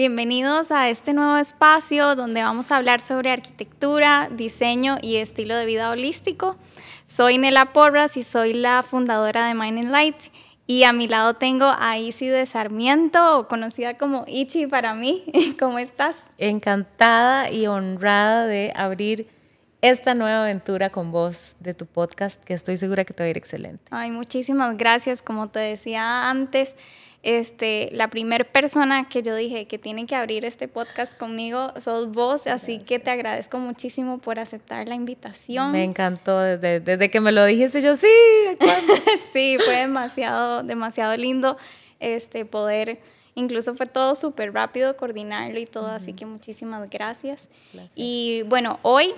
Bienvenidos a este nuevo espacio donde vamos a hablar sobre arquitectura, diseño y estilo de vida holístico. Soy Nela Porras y soy la fundadora de Mind Light. Y a mi lado tengo a Isi de Sarmiento, conocida como Ichi para mí. ¿Cómo estás? Encantada y honrada de abrir esta nueva aventura con vos de tu podcast, que estoy segura que te va a ir excelente. Ay, muchísimas gracias. Como te decía antes, este, la primera persona que yo dije que tiene que abrir este podcast conmigo sos vos, así que te agradezco muchísimo por aceptar la invitación. Me encantó, desde, desde que me lo dijiste yo, sí, sí, fue demasiado, demasiado lindo este, poder, incluso fue todo súper rápido coordinarlo y todo, así que muchísimas gracias. Y bueno, hoy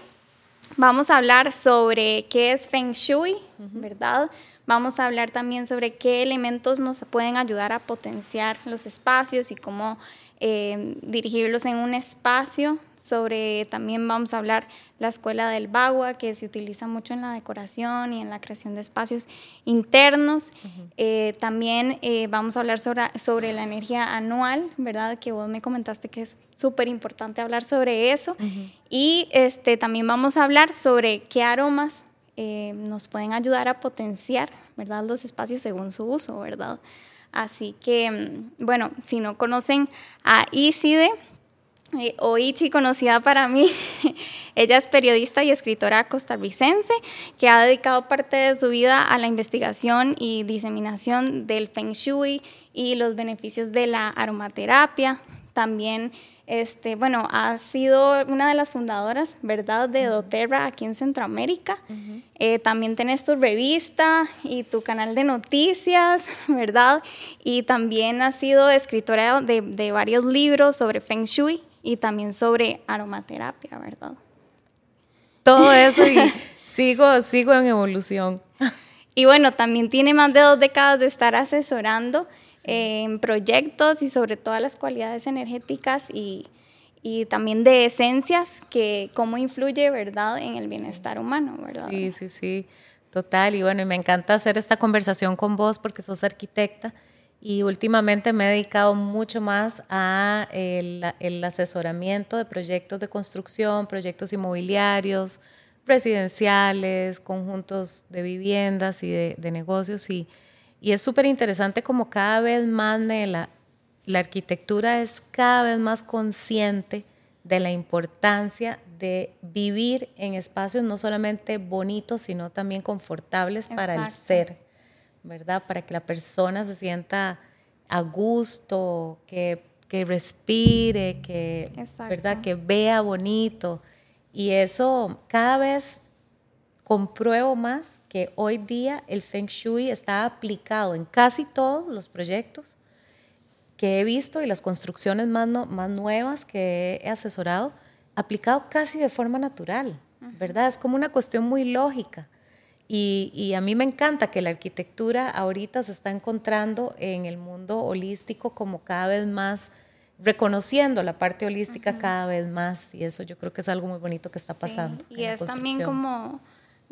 vamos a hablar sobre qué es Feng Shui, ¿verdad? Vamos a hablar también sobre qué elementos nos pueden ayudar a potenciar los espacios y cómo eh, dirigirlos en un espacio. Sobre también vamos a hablar la escuela del Bagua, que se utiliza mucho en la decoración y en la creación de espacios internos. Eh, también eh, vamos a hablar sobre, sobre la energía anual, ¿verdad? Que vos me comentaste que es súper importante hablar sobre eso. Y este, también vamos a hablar sobre qué aromas eh, nos pueden ayudar a potenciar, ¿verdad? Los espacios según su uso, ¿verdad? Así que, mm, bueno, si no conocen a Iside, eh, o Ichi, conocida para mí, ella es periodista y escritora costarricense que ha dedicado parte de su vida a la investigación y diseminación del Feng Shui y los beneficios de la aromaterapia. También este, bueno, ha sido una de las fundadoras, ¿verdad?, de doTERRA aquí en Centroamérica. Eh, también tenés tu revista y tu canal de noticias, ¿verdad? Y también has sido escritora de, de varios libros sobre Feng Shui y también sobre aromaterapia, ¿verdad? Todo eso y sigo, sigo en evolución. Y bueno, también tiene más de dos décadas de estar asesorando en proyectos y sobre todas las cualidades energéticas y, y, también de esencias, que cómo influye, ¿verdad?, en el bienestar humano, ¿verdad? Sí, sí, sí, total. Y bueno, y me encanta hacer esta conversación con vos porque sos arquitecta y últimamente me he dedicado mucho más a el, el asesoramiento de proyectos de construcción, proyectos inmobiliarios, residenciales, conjuntos de viviendas y de, de negocios y y es súper interesante como cada vez más la, la arquitectura es cada vez más consciente de la importancia de vivir en espacios no solamente bonitos, sino también confortables para el ser, ¿verdad? Para que la persona se sienta a gusto, que, que respire, que, ¿verdad? que vea bonito. Y eso cada vez compruebo más que hoy día el Feng Shui está aplicado en casi todos los proyectos que he visto y las construcciones más, más nuevas que he asesorado, aplicado casi de forma natural, ¿verdad? Es como una cuestión muy lógica. Y, y, a mí me encanta que la arquitectura ahorita se está encontrando en el mundo holístico como cada vez más, reconociendo la parte holística cada vez más. Y eso yo creo que es algo muy bonito que está pasando. y es también como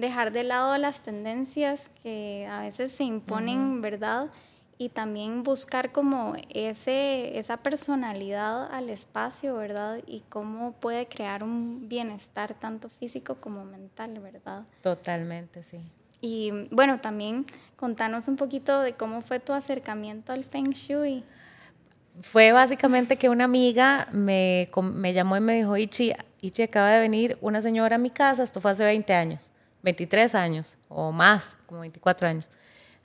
dejar de lado las tendencias que a veces se imponen, ¿verdad? Y también buscar como ese, esa personalidad al espacio, ¿verdad? Y cómo puede crear un bienestar tanto físico como mental, ¿verdad? Totalmente, sí. Y bueno, también contanos un poquito de cómo fue tu acercamiento al Feng Shui. Fue básicamente que una amiga me, me llamó y me dijo, Ichi, Ichi, acaba de venir una señora a mi casa, esto fue hace 20 años 23 años o más, como 24 años.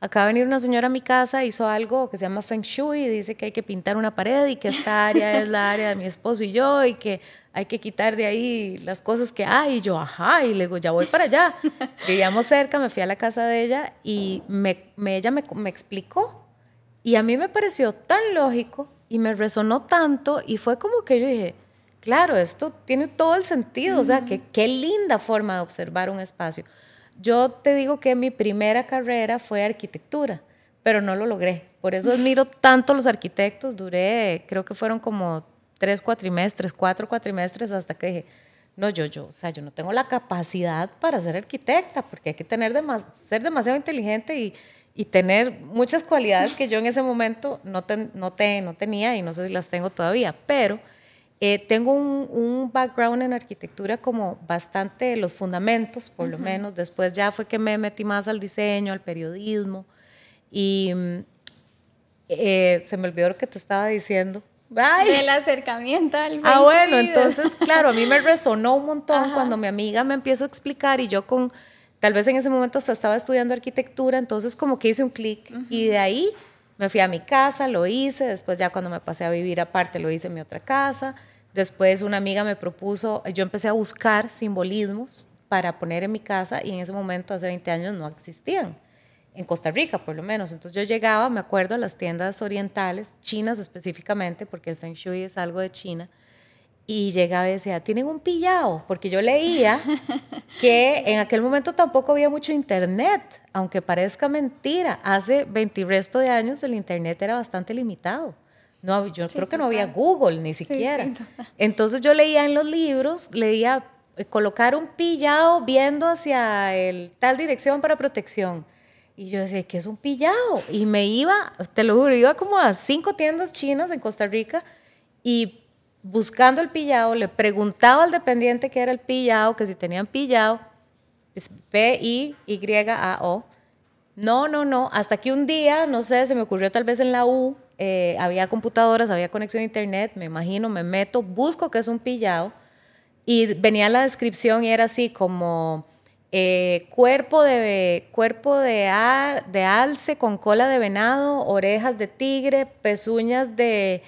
Acaba de venir una señora a mi casa, hizo algo que se llama Feng Shui y dice que hay que pintar una pared y que esta área es la área de mi esposo y yo y que hay que quitar de ahí las cosas que hay. Y yo, ajá, y le digo, ya voy para allá. Vivíamos cerca, me fui a la casa de ella y me, ella me, me explicó. Y a mí me pareció tan lógico y me resonó tanto y fue como que yo dije, claro, esto tiene todo el sentido, o sea, que, qué linda forma de observar un espacio. Yo te digo que mi primera carrera fue arquitectura, pero no lo logré. Por eso admiro tanto a los arquitectos. Duré, creo que fueron como tres cuatrimestres, cuatro cuatrimestres hasta que dije, no, yo, yo, o sea, yo no tengo la capacidad para ser arquitecta, porque hay que tener ser demasiado inteligente y, y tener muchas cualidades que yo en ese momento no, no, no tenía y no sé si las tengo todavía, pero eh, tengo un, un, background en arquitectura como bastante, los fundamentos por lo menos, después ya fue que me metí más al diseño, al periodismo. Y mm, eh, se me olvidó lo que te estaba diciendo. Del acercamiento al Ah, bueno, entonces, claro, a mí me resonó un montón cuando mi amiga me empieza a explicar y yo con, tal vez en ese momento hasta estaba estudiando arquitectura, entonces como que hice un clic. Y de ahí me fui a mi casa, lo hice, después ya cuando me pasé a vivir aparte lo hice en mi otra casa, después una amiga me propuso, yo empecé a buscar simbolismos para poner en mi casa y en ese momento, hace 20 años, no existían en Costa Rica por lo menos. Entonces yo llegaba, me acuerdo, a las tiendas orientales, chinas específicamente, porque el Feng Shui es algo de China, y llegaba y decía, tienen un pillado, porque yo leía que en aquel momento tampoco había mucho internet, aunque parezca mentira, hace 20 resto de años el internet era bastante limitado. No, yo creo que no había Google ni siquiera. Entonces yo leía en los libros, leía eh, colocar un pillado viendo hacia el tal dirección para protección y yo decía, ¿qué es un pillado? Y me iba, te lo juro, iba como a cinco tiendas chinas en Costa Rica y buscando el pillado, le preguntaba al dependiente qué era el pillado, que si tenían pillado, P-I-Y-A-O. No, no, no, hasta que un día, no sé, se me ocurrió tal vez en la U, eh, había computadoras, había conexión a internet, me imagino, me meto, busco qué es un pillado y venía la descripción y era así como eh, cuerpo, de, cuerpo de, de alce con cola de venado, orejas de tigre, pezuñas de,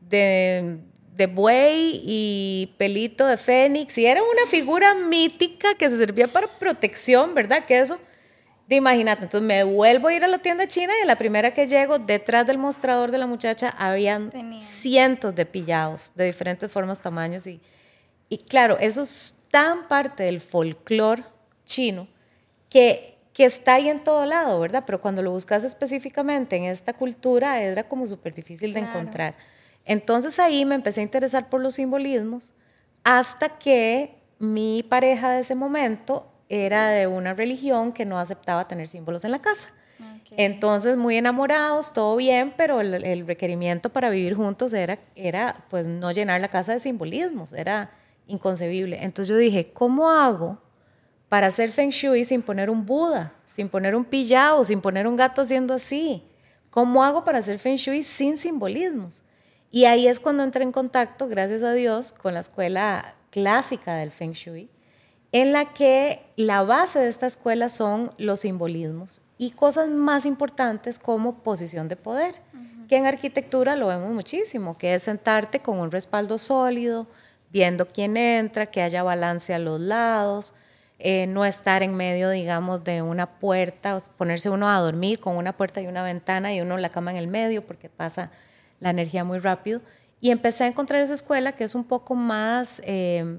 de, de, buey y pelito de fénix. Y era una figura mítica que se servía para protección, ¿verdad? Que eso, de imagínate. Entonces me vuelvo a ir a la tienda china y la primera que llego, detrás del mostrador de la muchacha, habían cientos de pillados de diferentes formas, tamaños. Y, y claro, eso es tan parte del folclore chino, que, que está ahí en todo lado, ¿verdad? Pero cuando lo buscas específicamente en esta cultura era como súper difícil de encontrar. Entonces ahí me empecé a interesar por los simbolismos hasta que mi pareja de ese momento era de una religión que no aceptaba tener símbolos en la casa. Entonces, muy enamorados, todo bien, pero el, el, requerimiento para vivir juntos era, era, pues, no llenar la casa de simbolismos, era inconcebible. Entonces yo dije, ¿cómo hago para hacer feng shui sin poner un Buda, sin poner un pillao, sin poner un gato haciendo así. ¿Cómo hago para hacer feng shui sin simbolismos? Y ahí es cuando entré en contacto, gracias a Dios, con la escuela clásica del feng shui, en la que la base de esta escuela son los simbolismos y cosas más importantes como posición de poder, que en arquitectura lo vemos muchísimo, que es sentarte con un respaldo sólido, viendo quién entra, que haya balance a los lados, eh, no estar en medio, digamos, de una puerta, ponerse uno a dormir con una puerta y una ventana y uno la cama en el medio porque pasa la energía muy rápido. Y empecé a encontrar esa escuela que es un poco más, eh,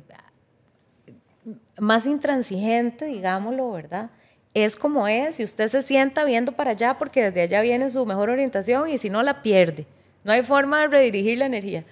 más intransigente, digámoslo, ¿verdad? Es como es, y usted se sienta viendo para allá porque desde allá viene su mejor orientación y si no la pierde. No hay forma de redirigir la energía.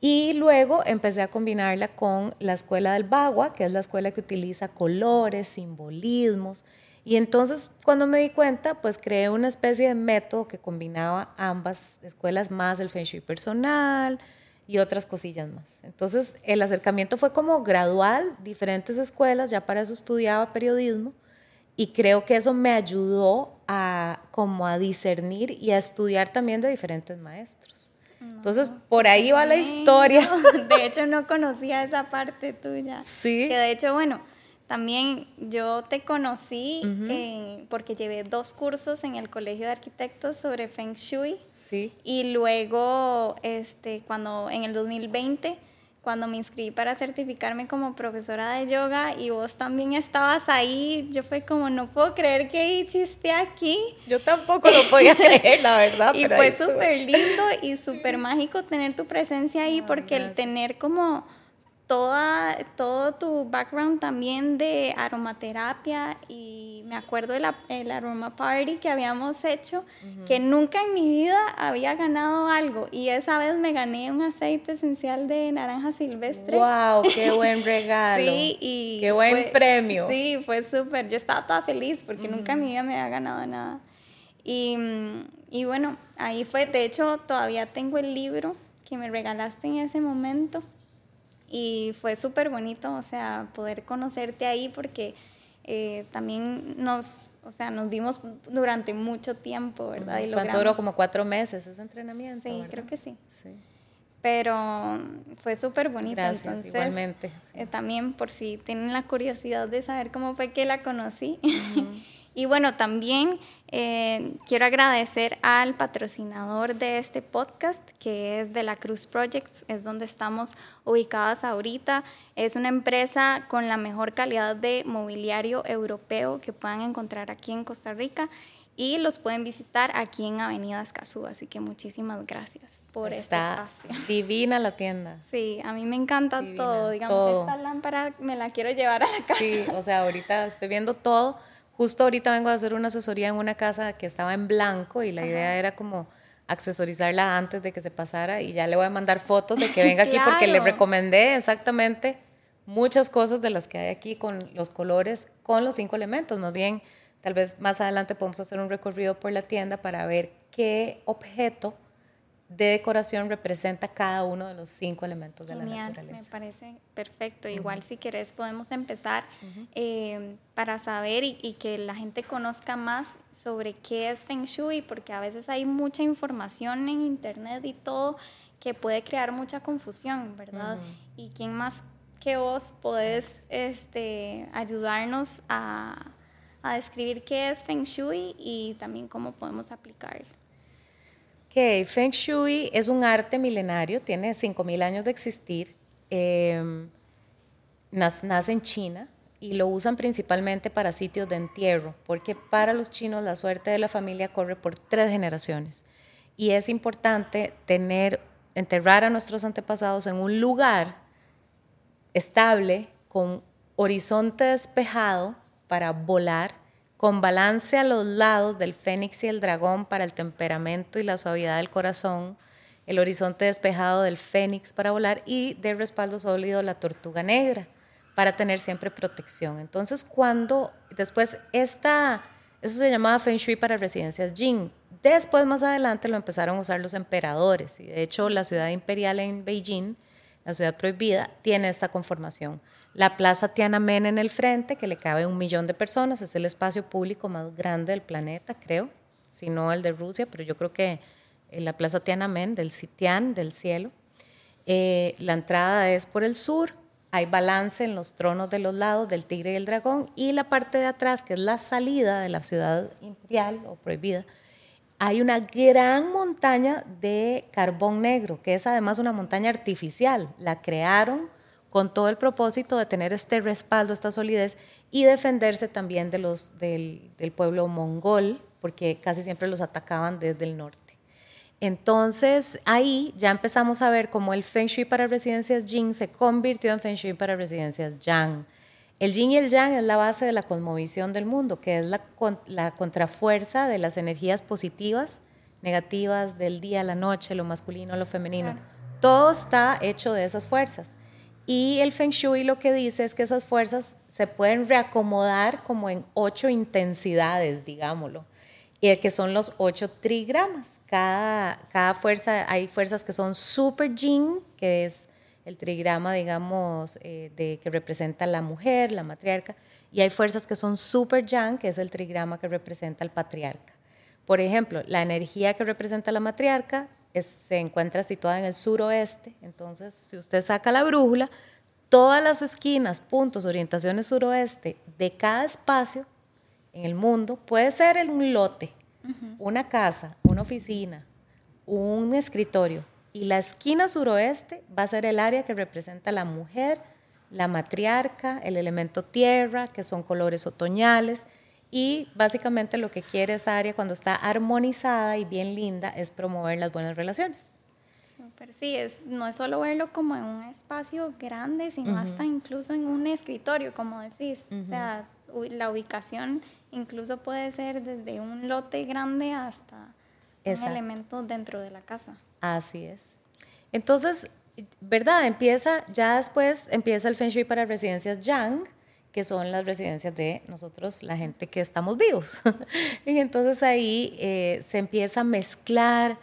Y luego empecé a combinarla con la escuela del Bagua, que es la escuela que utiliza colores, simbolismos. Y entonces cuando me di cuenta, pues creé una especie de método que combinaba ambas escuelas más el Feng Shui personal y otras cosillas más. Entonces el acercamiento fue como gradual, diferentes escuelas, ya para eso estudiaba periodismo y creo que eso me ayudó a como a discernir y a estudiar también de diferentes maestros. Entonces, por ahí va la historia. De hecho, no conocía esa parte tuya. Sí. Que de hecho, bueno, también yo te conocí porque llevé dos cursos en el Colegio de Arquitectos sobre Feng Shui. Sí. Y luego, este, cuando en el 2020 cuando me inscribí para certificarme como profesora de yoga y vos también estabas ahí, yo fue como, no puedo creer que chiste aquí. Yo tampoco lo podía creer, la verdad. y fue súper lindo y súper mágico tener tu presencia ahí porque el tener como toda, todo tu background también de aromaterapia y me acuerdo del el aroma party que habíamos hecho, que nunca en mi vida había ganado algo y esa vez me gané un aceite esencial de naranja silvestre. ¡Wow! ¡Qué buen regalo! sí, y ¡Qué buen premio! Sí, fue súper. Yo estaba toda feliz porque nunca en mi vida me había ganado nada. Y, y bueno, ahí fue, de hecho todavía tengo el libro que me regalaste en ese momento y fue súper bonito, o sea, poder conocerte ahí porque eh, también nos, o sea, nos vimos durante mucho tiempo, ¿verdad? Y ¿Cuánto duró? Como cuatro meses ese entrenamiento. Sí, creo que sí. sí. Pero fue súper bonito. Gracias, entonces, igualmente. Eh, también por si tienen la curiosidad de saber cómo fue que la conocí. Y bueno, también eh, quiero agradecer al patrocinador de este podcast, que es de la Cruz Projects, es donde estamos ubicadas ahorita. Es una empresa con la mejor calidad de mobiliario europeo que puedan encontrar aquí en Costa Rica y los pueden visitar aquí en Avenida Escazú. Así que muchísimas gracias por este espacio. Divina la tienda. Sí, a mí me encanta todo. Digamos, esta lámpara me la quiero llevar a la casa. Sí, o sea, ahorita estoy viendo todo Justo ahorita vengo a hacer una asesoría en una casa que estaba en blanco y la idea era como accesorizarla antes de que se pasara y ya le voy a mandar fotos de que venga aquí porque le recomendé exactamente muchas cosas de las que hay aquí con los colores, con los cinco elementos. Más bien, tal vez más adelante podemos hacer un recorrido por la tienda para ver qué objeto de decoración representa cada uno de los cinco elementos de la naturaleza. Me parece perfecto. Igual si quieres podemos empezar eh, para saber y, que la gente conozca más sobre qué es Feng Shui, porque a veces hay mucha información en internet y todo que puede crear mucha confusión, ¿verdad? Y quién más que vos podés este, ayudarnos a, a describir qué es Feng Shui y también cómo podemos aplicarlo. Feng Shui es un arte milenario, tiene 5.000 años de existir, em, nace en China y lo usan principalmente para sitios de entierro, porque para los chinos la suerte de la familia corre por tres generaciones. Y es importante enterrar a nuestros antepasados en un lugar estable, con horizonte despejado para volar con balance a los lados del fénix y el dragón para el temperamento y la suavidad del corazón, el horizonte despejado del fénix para volar y de respaldo sólido la tortuga negra para tener siempre protección. Entonces, cuando después esta, eso se llamaba Feng Shui para residencias Jin. Después, más adelante, lo empezaron a usar los emperadores y de hecho la ciudad imperial en Beijing, la ciudad prohibida, tiene esta conformación. La Plaza Tiananmen en el frente, que le cabe un millón de personas, es el espacio público más grande del planeta, creo, si no el de Rusia, pero yo creo que eh, la Plaza Tiananmen, del Sitian, del cielo. Eh, la entrada es por el sur, hay balance en los tronos de los lados del tigre y el dragón, y la parte de atrás, que es la salida de la ciudad imperial o prohibida, hay una gran montaña de carbón negro, que es además una montaña artificial. La crearon con todo el propósito de tener este respaldo, esta solidez y defenderse también de los, del, pueblo mongol, porque casi siempre los atacaban desde el norte. Entonces ahí ya empezamos a ver cómo el Feng Shui para residencias Jin se convirtió en Feng Shui para residencias Yang. El Yin y el Yang es la base de la cosmovisión del mundo, que es la, la contrafuerza de las energías positivas, negativas, del día, la noche, lo masculino, lo femenino. Todo está hecho de esas fuerzas. Y el Feng Shui lo que dice es que esas fuerzas se pueden reacomodar como en ocho intensidades, digámoslo, y que son los ocho trigramas. Cada, cada fuerza, hay fuerzas que son super yin, que es el trigrama, digamos, eh, de, que representa la mujer, la matriarca, y hay fuerzas que son super yang, que es el trigrama que representa al patriarca. Por ejemplo, la energía que representa la matriarca se encuentra situada en el suroeste. Entonces, si usted saca la brújula, todas las esquinas, puntos, orientaciones suroeste de cada espacio en el mundo puede ser un lote, una casa, una oficina, un escritorio. Y la esquina suroeste va a ser el área que representa la mujer, la matriarca, el elemento tierra, que son colores otoñales, y básicamente lo que quiere esa área cuando está armonizada y bien linda es promover las buenas relaciones. Super, sí, es, no es solo verlo como en un espacio grande, sino hasta incluso en un escritorio, como decís. O sea, la ubicación incluso puede ser desde un lote grande hasta un elemento dentro de la casa. Así es. Entonces, ¿verdad? Empieza, ya después empieza el Feng Shui para residencias Yang, que son las residencias de nosotros, la gente que estamos vivos. y entonces ahí eh, se empieza a mezclar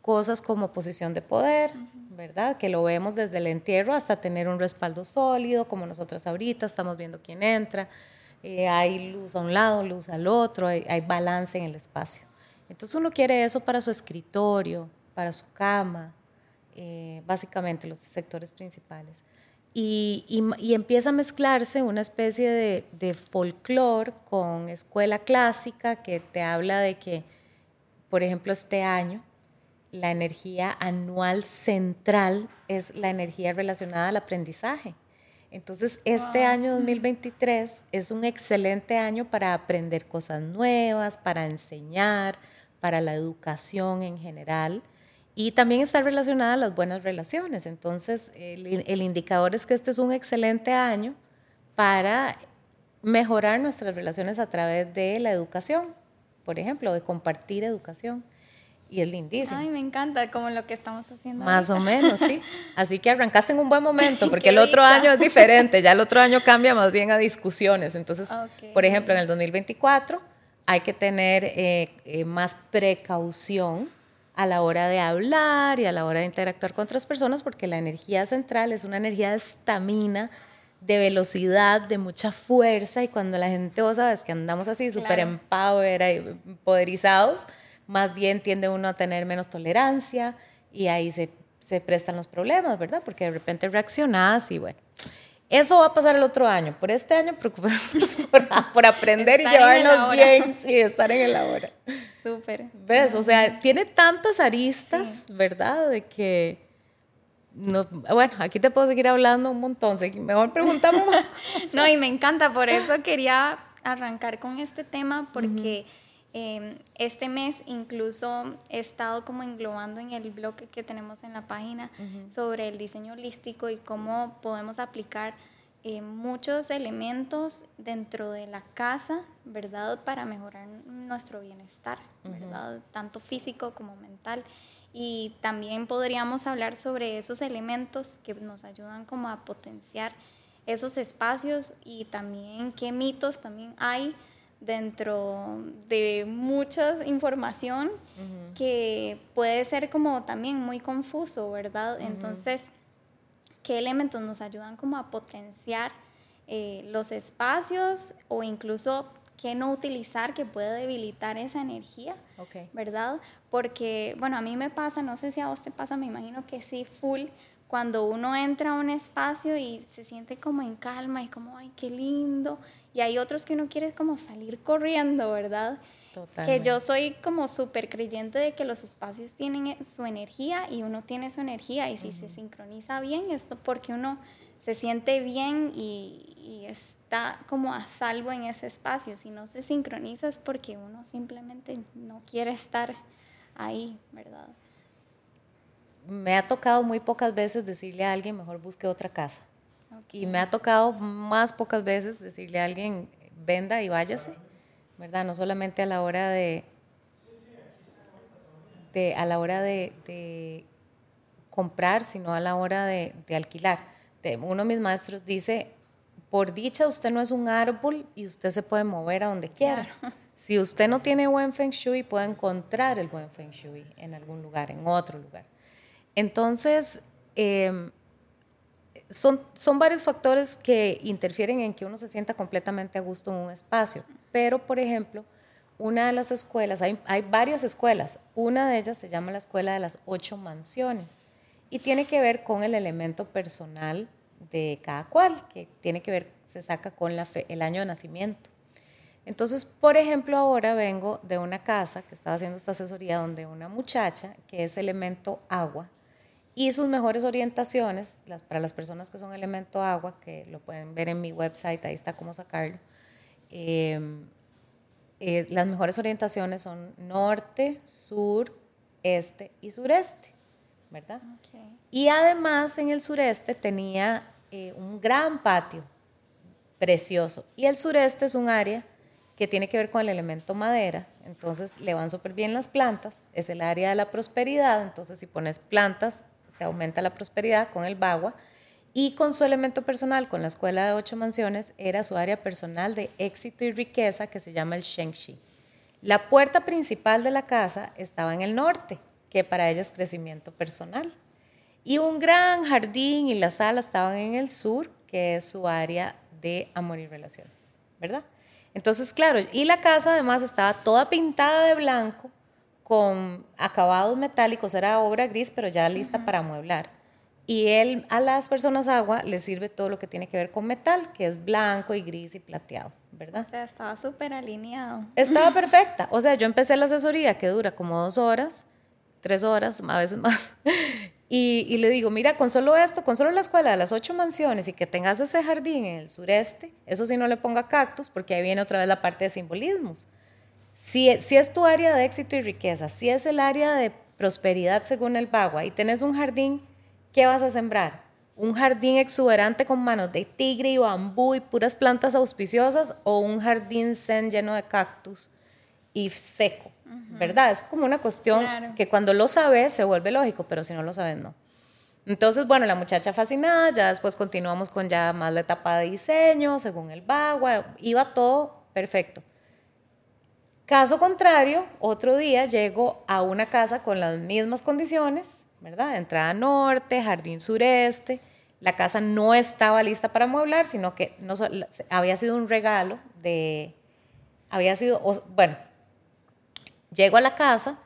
cosas como posición de poder, ¿verdad? Que lo vemos desde el entierro hasta tener un respaldo sólido, como nosotros ahorita estamos viendo quién entra. Eh, hay luz a un lado, luz al otro, hay, hay balance en el espacio. Entonces uno quiere eso para su escritorio, para su cama, eh, básicamente los sectores principales. Y, y, empieza a mezclarse una especie de, de folclore con escuela clásica que te habla de que, por ejemplo, este año, la energía anual central es la energía relacionada al aprendizaje. Entonces, este año 2023 es un excelente año para aprender cosas nuevas, para enseñar, para la educación en general y también está relacionada a las buenas relaciones. Entonces, el, indicador es que este es un excelente año para mejorar nuestras relaciones a través de la educación, por ejemplo, de compartir educación. Y es lindísimo. Ay, me encanta, como lo que estamos haciendo. Más o menos, sí. Así que arrancaste en un buen momento, porque el otro año es diferente, ya el otro año cambia más bien a discusiones. Entonces, por ejemplo, en el 2024 hay que tener eh, eh, más precaución a la hora de hablar y a la hora de interactuar con otras personas, porque la energía central es una energía de estamina, de velocidad, de mucha fuerza, y cuando la gente, vos sabes, que andamos así súper empower, poderizados, más bien tiende uno a tener menos tolerancia y ahí se, se prestan los problemas, ¿verdad? Porque de repente reaccionás y bueno. Eso va a pasar el otro año. Por este año, preocupémonos por, aprender y llevarnos bien, sí, estar en el ahora. Súper. ¿Ves? O sea, tiene tantas aristas, ¿verdad? De que. No, bueno, aquí te puedo seguir hablando un montón. Mejor preguntamos más. no, y me encanta, por eso quería arrancar con este tema, porque. Em, este mes incluso he estado como englobando en el blog que tenemos en la página sobre el diseño holístico y cómo podemos aplicar eh, muchos elementos dentro de la casa, ¿verdad? Para mejorar nuestro bienestar, ¿verdad? Tanto físico como mental. Y también podríamos hablar sobre esos elementos que nos ayudan como a potenciar esos espacios y también qué mitos también hay dentro de mucha información que puede ser como también muy confuso, ¿verdad? Entonces, ¿qué elementos nos ayudan como a potenciar eh, los espacios o incluso qué no utilizar que puede debilitar esa energía, ¿verdad? Porque, bueno, a mí me pasa, no sé si a vos te pasa, me imagino que sí, full, cuando uno entra a un espacio y se siente como en calma y como, ay, qué lindo, y hay otros que uno quiere como salir corriendo, ¿verdad? Que yo soy como súper creyente de que los espacios tienen e, su energía y uno tiene su energía y si se sincroniza bien, esto porque uno se siente bien y, y, está como a salvo en ese espacio. Si no se sincroniza es porque uno simplemente no quiere estar ahí, ¿verdad? Me ha tocado muy pocas veces decirle a alguien, mejor busque otra casa. Y me ha tocado más pocas veces decirle a alguien, venda y váyase, ¿verdad? No solamente a la hora de, de a la hora de, comprar, sino a la hora de, alquilar. uno de mis maestros dice, por dicha usted no es un árbol y usted se puede mover a donde quiera. Si usted no tiene buen feng shui, puede encontrar el buen feng shui en algún lugar, en otro lugar. Entonces, eh, son, son varios factores que interfieren en que uno se sienta completamente a gusto en un espacio. Pero, por ejemplo, una de las escuelas, hay, hay, varias escuelas, una de ellas se llama la Escuela de las Ocho Mansiones y tiene que ver con el elemento personal de cada cual, que tiene que ver, se saca con la el año de nacimiento. Entonces, por ejemplo, ahora vengo de una casa que estaba haciendo esta asesoría donde una muchacha, que es elemento agua, y sus mejores orientaciones, las, para las personas que son elemento agua, que lo pueden ver en mi website, ahí está cómo sacarlo. Em, eh, las mejores orientaciones son norte, sur, este y sureste, ¿verdad? Y además en el sureste tenía eh, un gran patio precioso. Y el sureste es un área que tiene que ver con el elemento madera, entonces le van súper bien las plantas, es el área de la prosperidad, entonces si pones plantas se aumenta la prosperidad con el bagua Y con su elemento personal, con la escuela de ocho mansiones, era su área personal de éxito y riqueza que se llama el Shengxi. La puerta principal de la casa estaba en el norte, que para ella es crecimiento personal. Y un gran jardín y la sala estaban en el sur, que es su área de amor y relaciones, ¿verdad? Entonces, claro, y la casa además estaba toda pintada de blanco con acabados metálicos, era obra gris, pero ya lista para amueblar. Y él a las personas agua les sirve todo lo que tiene que ver con metal, que es blanco y gris y plateado, ¿verdad? O sea, estaba súper alineado. Estaba perfecta. O sea, yo empecé la asesoría que dura como dos horas, tres horas, a veces más. Y, y, le digo, mira, con solo esto, con solo la escuela de las ocho mansiones y que tengas ese jardín en el sureste, eso sí no le ponga cactus, porque ahí viene otra vez la parte de simbolismos. Si, si es tu área de éxito y riqueza, si es el área de prosperidad según el Bagua y tenés un jardín, ¿qué vas a sembrar? ¿Un jardín exuberante con manos de tigre y bambú y puras plantas auspiciosas o un jardín zen lleno de cactus y seco? ¿verdad? Es como una cuestión que cuando lo sabes se vuelve lógico, pero si no lo sabes, no. Entonces, bueno, la muchacha fascinada, ya después continuamos con ya más la etapa de diseño, según el bagua, iba todo perfecto. Caso contrario, otro día llego a una casa con las mismas condiciones, ¿verdad? Entrada norte, jardín sureste. La casa no estaba lista para amueblar, sino que no, había sido un regalo de, había sido, bueno, Llego a la casa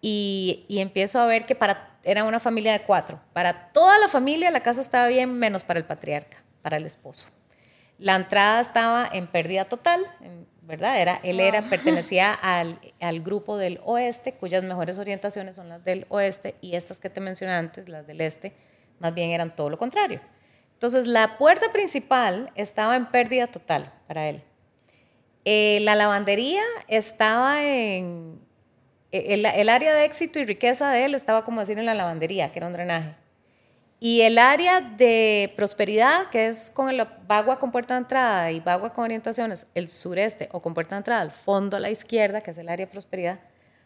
y, empiezo a ver que para, era una familia de cuatro. Para toda la familia la casa estaba bien, menos para el patriarca, para el esposo. La entrada estaba en pérdida total, ¿verdad? Era, él era, pertenecía al, al, grupo del oeste, cuyas mejores orientaciones son las del oeste, y estas que te mencioné antes, las del este, más bien eran todo lo contrario. Entonces, la puerta principal estaba en pérdida total para él. Eh, la lavandería estaba en... E, el, área de éxito y riqueza de él estaba, como decir, en la lavandería, que era un drenaje. Y el área de prosperidad, que es con el bagua con puerta de entrada y bagua con orientaciones, el sureste o con puerta de entrada, al fondo a la izquierda, que es el área de prosperidad,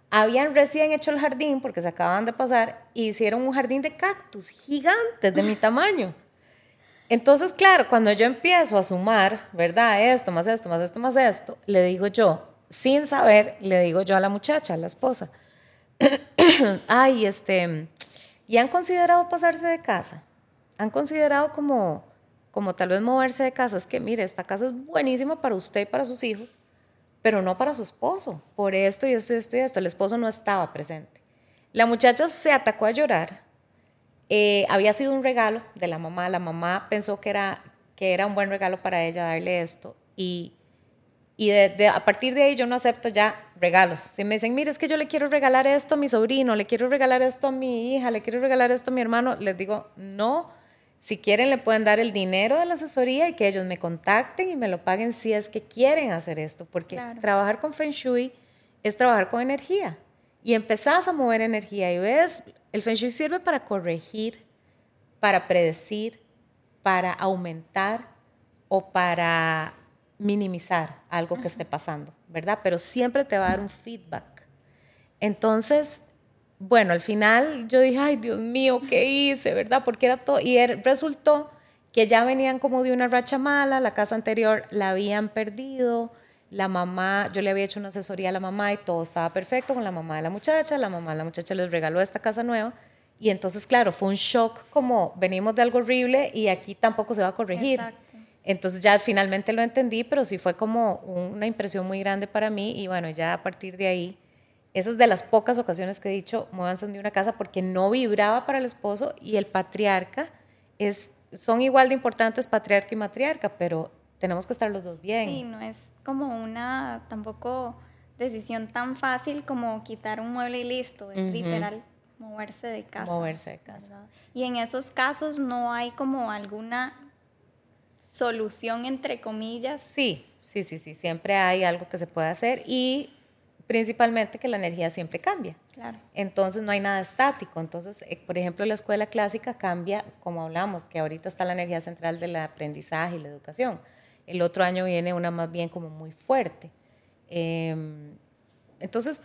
habían recién hecho el jardín porque se acababan de pasar y hicieron un jardín de cactus gigantes de mi tamaño. Entonces, claro, cuando yo empiezo a sumar, ¿verdad? Esto, más esto, más esto, más esto, le digo yo, sin saber, le digo yo a la muchacha, a la esposa, ay, este, ¿y han considerado pasarse de casa? ¿Han considerado como, como tal vez moverse de casa? Es que, mire, esta casa es buenísima para usted y para sus hijos, pero no para su esposo, por esto y esto y esto y esto. El esposo no estaba presente. La muchacha se atacó a llorar eh, había sido un regalo de la mamá. La mamá pensó que era, que era un buen regalo para ella darle esto. Y, y de, a partir de ahí yo no acepto ya regalos. Si me dicen, mire, es que yo le quiero regalar esto a mi sobrino, le quiero regalar esto a mi hija, le quiero regalar esto a mi hermano, les digo, no. Si quieren, le pueden dar el dinero de la asesoría y que ellos me contacten y me lo paguen si es que quieren hacer esto. Porque trabajar con Feng Shui es trabajar con energía. Y empezás a mover energía y ves el Feng Shui sirve para corregir, para predecir, para aumentar o para minimizar algo que esté pasando, ¿verdad? Pero siempre te va a dar un feedback. Entonces, bueno, al final yo dije, ay Dios mío, ¿qué hice, verdad? Porque era todo, y er, resultó que ya venían como de una racha mala, la casa anterior la habían perdido, la mamá, yo le había hecho una asesoría a la mamá y todo estaba perfecto con la mamá de la muchacha, la mamá de la muchacha les regaló esta casa nueva y entonces, claro, fue un shock como venimos de algo horrible y aquí tampoco se va a corregir. Entonces ya finalmente lo entendí, pero sí fue como una impresión muy grande para mí y bueno, ya a partir de ahí, esas es de las pocas ocasiones que he dicho, muévanse de una casa porque no vibraba para el esposo y el patriarca es, son igual de importantes patriarca y matriarca, pero tenemos que estar los dos bien. Sí, no es como una tampoco decisión tan fácil como quitar un mueble y listo, es literal moverse de casa. Moverse de casa. Y en esos casos no hay como alguna solución entre comillas. Sí, sí, sí, sí, siempre hay algo que se puede hacer y principalmente que la energía siempre cambia. Claro. Entonces no hay nada estático. Entonces, eh, por ejemplo, la escuela clásica cambia, como hablamos, que ahorita está la energía central del aprendizaje y la educación el otro año viene una más bien como muy fuerte. Em, entonces,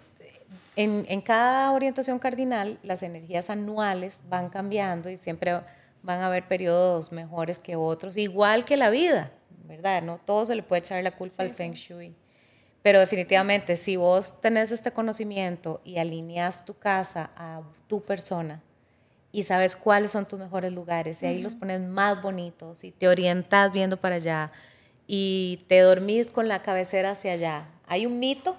en, cada orientación cardinal, las energías anuales van cambiando y siempre van a haber periodos mejores que otros, igual que la vida, ¿verdad? No todo se le puede echar la culpa al Feng Shui. Pero definitivamente, si vos tenés este conocimiento y alineas tu casa a tu persona y sabes cuáles son tus mejores lugares y ahí los pones más bonitos y te orientas viendo para allá y te dormís con la cabecera hacia allá. Hay un mito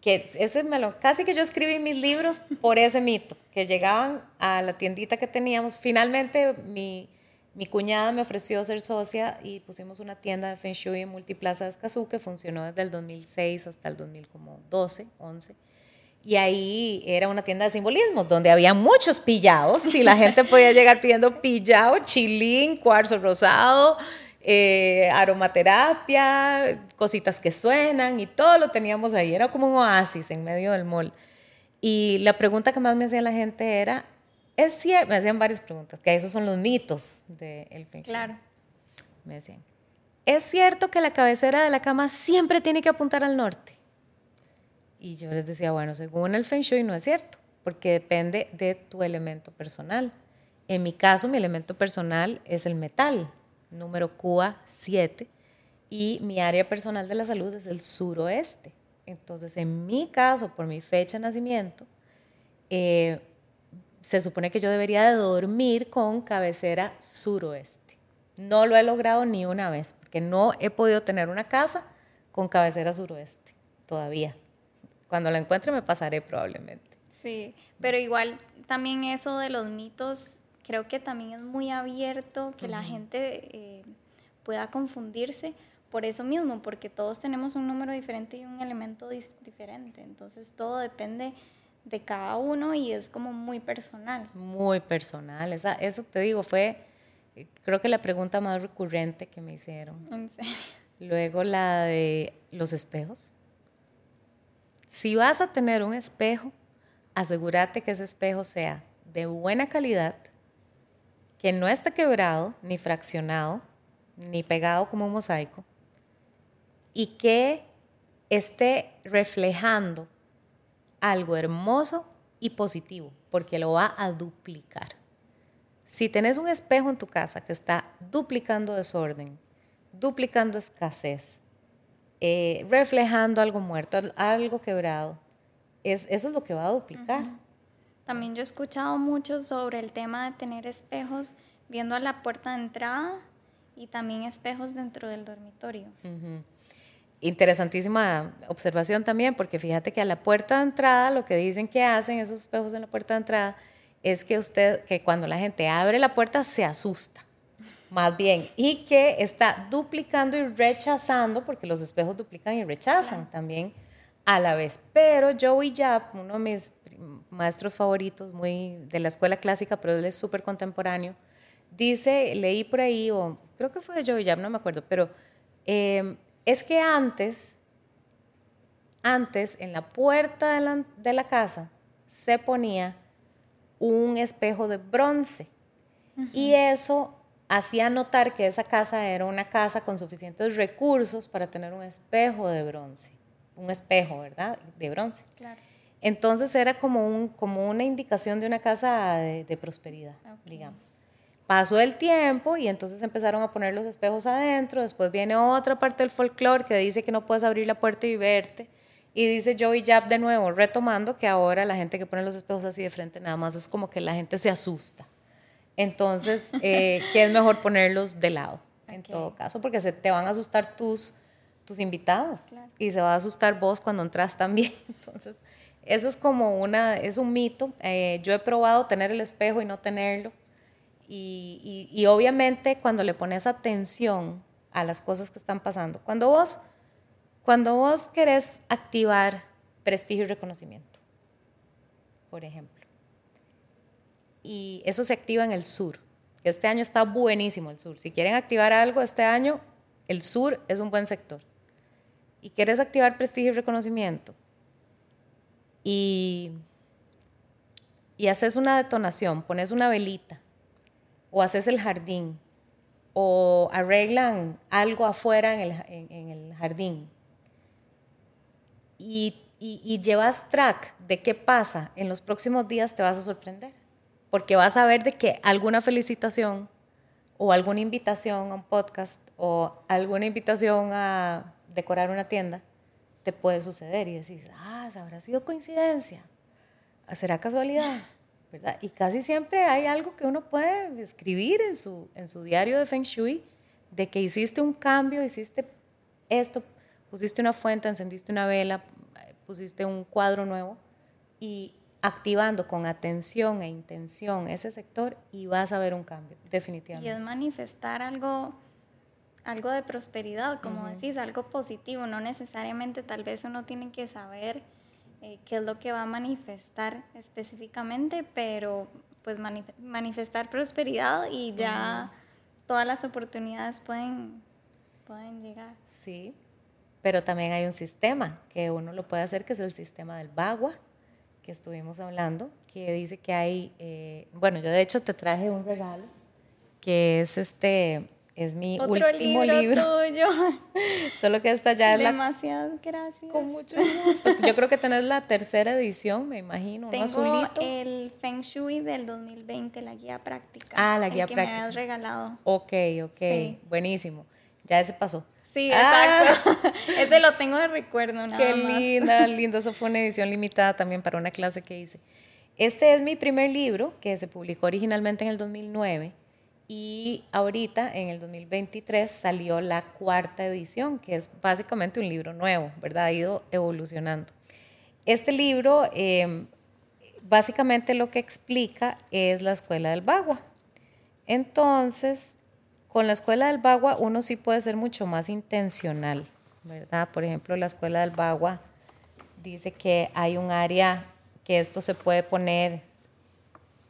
que ese me casi que yo escribí mis libros por ese mito, que llegaban a la tiendita que teníamos. Finalmente mi, mi cuñada me ofreció ser socia y pusimos una tienda de Feng Shui en Multiplaza de Escazú que funcionó desde el 2006 hasta el 2012, 11. Y ahí era una tienda de simbolismos donde había muchos pillados y la gente podía llegar pidiendo pillado, chilín, cuarzo rosado, eh, aromaterapia, cositas que suenan y todo lo teníamos ahí. Era como un oasis en medio del mall. Y la pregunta que más me hacía la gente era, es cierto, me hacían varias preguntas, que esos son los mitos del de Claro. Me decían, ¿es cierto que la cabecera de la cama siempre tiene que apuntar al norte? Y yo les decía, bueno, según el Feng Shui no es cierto, porque depende de tu elemento personal. En mi caso, mi elemento personal es el metal número QA 7, y mi área personal de la salud es el suroeste. Entonces, en mi caso, por mi fecha de nacimiento, eh, se supone que yo debería de dormir con cabecera suroeste. No lo he logrado ni una vez, porque no he podido tener una casa con cabecera suroeste todavía. Cuando la encuentre me pasaré probablemente. Sí, pero igual también eso de los mitos creo que también es muy abierto que la gente eh, pueda confundirse por eso mismo, porque todos tenemos un número diferente y un elemento diferente. Entonces todo depende de cada uno y es como muy personal. Muy personal. Esa, eso te digo, fue creo que la pregunta más recurrente que me hicieron. ¿En serio? Luego la de los espejos. Si vas a tener un espejo, asegúrate que ese espejo sea de buena calidad, que no esté quebrado, ni fraccionado, ni pegado como un mosaico, y que esté reflejando algo hermoso y positivo, porque lo va a duplicar. Si tenés un espejo en tu casa que está duplicando desorden, duplicando escasez, eh, reflejando algo muerto, algo quebrado, es, eso es lo que va a duplicar. También yo he escuchado mucho sobre el tema de tener espejos viendo a la puerta de entrada y también espejos dentro del dormitorio. Interesantísima observación también, porque fíjate que a la puerta de entrada lo que dicen que hacen esos espejos en la puerta de entrada es que usted, que cuando la gente abre la puerta se asusta, más bien, y que está duplicando y rechazando, porque los espejos duplican y rechazan también a la vez. Pero Joey Yap, uno de mis maestros favoritos muy de la escuela clásica, pero él es súper contemporáneo, dice, leí por ahí, o creo que fue Joey Yap, no me acuerdo, pero em, es que antes, antes en la puerta de la, de la casa se ponía un espejo de bronce y eso hacía notar que esa casa era una casa con suficientes recursos para tener un espejo de bronce un espejo, ¿verdad? De bronce. Claro. Entonces era como, un, como una indicación de una casa de, prosperidad, digamos. Pasó el tiempo y entonces empezaron a poner los espejos adentro. Después viene otra parte del folclore que dice que no puedes abrir la puerta y verte. Y dice Joey Jab de nuevo, retomando que ahora la gente que pone los espejos así de frente nada más es como que la gente se asusta. Entonces, eh, ¿qué es mejor ponerlos de lado en todo caso? Porque se te van a asustar tus tus invitados y se va a asustar vos cuando entras también. Entonces, eso es como una, es un mito. Eh, yo he probado tener el espejo y no tenerlo. Y, obviamente cuando le pones atención a las cosas que están pasando, cuando vos, cuando vos querés activar prestigio y reconocimiento, por ejemplo, y eso se activa en el sur. Este año está buenísimo el sur. Si quieren activar algo este año, el sur es un buen sector y quieres activar prestigio y reconocimiento y, y haces una detonación, pones una velita o haces el jardín o arreglan algo afuera en el, en, el jardín y, y, y, llevas track de qué pasa en los próximos días, te vas a sorprender. porque vas a ver de que alguna felicitación o alguna invitación a un podcast o alguna invitación a decorar una tienda te puede suceder y decís, ah, habrá sido coincidencia, será casualidad, ¿verdad? Y casi siempre hay algo que uno puede escribir en su, en su diario de Feng Shui de que hiciste un cambio, hiciste esto, pusiste una fuente, encendiste una vela, pusiste un cuadro nuevo y activando con atención e intención ese sector y vas a ver un cambio, definitivamente. Y es manifestar algo, algo de prosperidad, como decís, algo positivo, no necesariamente tal vez uno tiene que saber eh, qué es lo que va a manifestar específicamente, pero pues manifestar prosperidad y ya todas las oportunidades pueden, pueden llegar. Sí, pero también hay un sistema que uno lo puede hacer, que es el sistema del Bagua que estuvimos hablando, que dice que hay, eh, bueno, yo de hecho te traje un regalo, que es este, es mi último libro, tuyo. Solo que esta ya es la... Demasiadas gracias. Con mucho gusto. Yo creo que tenés la tercera edición, me imagino, Tengo azulito. el Feng Shui del 2020, la guía práctica. Ah, la guía que práctica. me has regalado. Ok, ok, buenísimo. Ya ese pasó. Sí, exacto. Ah. Ese lo tengo de recuerdo nada Qué linda, linda. Eso fue una edición limitada también para una clase que hice. Este es mi primer libro que se publicó originalmente en el 2009 y ahorita en el 2023 salió la cuarta edición, que es básicamente un libro nuevo, ¿verdad? Ha ido evolucionando. Este libro em, básicamente lo que explica es la escuela del Bagua. Entonces, con la escuela del Bagua uno sí puede ser mucho más intencional, ¿verdad? Por ejemplo, la escuela del Bagua dice que hay un área que esto se puede poner,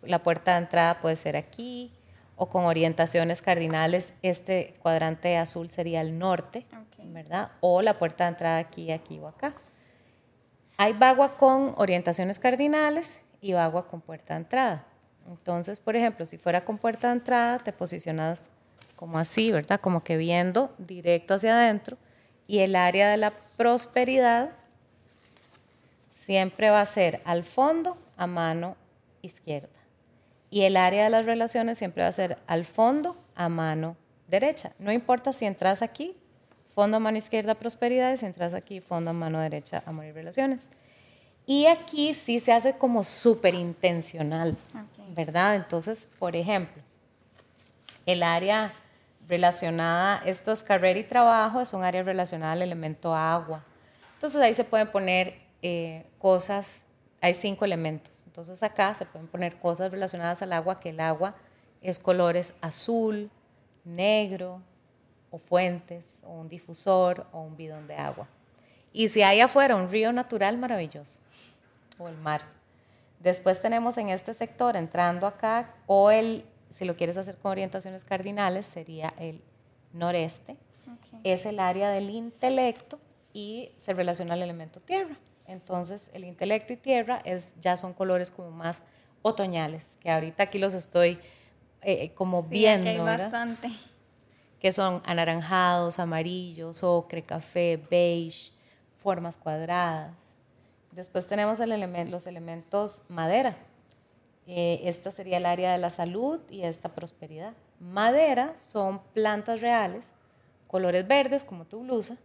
la puerta de entrada puede ser aquí, o con orientaciones cardinales, este cuadrante azul sería el norte, ¿verdad? O la puerta de entrada aquí, aquí o acá. Hay bagua con orientaciones cardinales y bagua con puerta de entrada. Entonces, por ejemplo, si fuera con puerta de entrada, te posicionas como así, ¿verdad? Como que viendo directo hacia adentro. Y el área de la prosperidad siempre va a ser al fondo, a mano izquierda. Y el área de las relaciones siempre va a ser al fondo, a mano derecha. No importa si entras aquí, fondo, a mano izquierda, prosperidad, y si entras aquí, fondo, a mano derecha, amor y relaciones. Y aquí sí se hace como súper intencional, ¿verdad? Entonces, por ejemplo, el área relacionada, estos carrera y trabajo es un área relacionada al elemento agua. Entonces ahí se pueden poner eh, cosas, hay cinco elementos. Entonces acá se pueden poner cosas relacionadas al agua, que el agua es colores azul, negro, o fuentes, o un difusor, o un bidón de agua. Y si hay afuera un río natural, maravilloso, o el mar. Después tenemos en este sector, entrando acá, o el si lo quieres hacer con orientaciones cardinales, sería el noreste. Es el área del intelecto y se relaciona al elemento tierra. Entonces, el intelecto y tierra es, ya son colores como más otoñales, que ahorita aquí los estoy eh, eh, como viendo. Hay bastante. Que son anaranjados, amarillos, ocre, café, beige, formas cuadradas. Después tenemos el los elementos madera, eh, esta sería el área de la salud y esta prosperidad. Madera son plantas reales, colores verdes como tu blusa,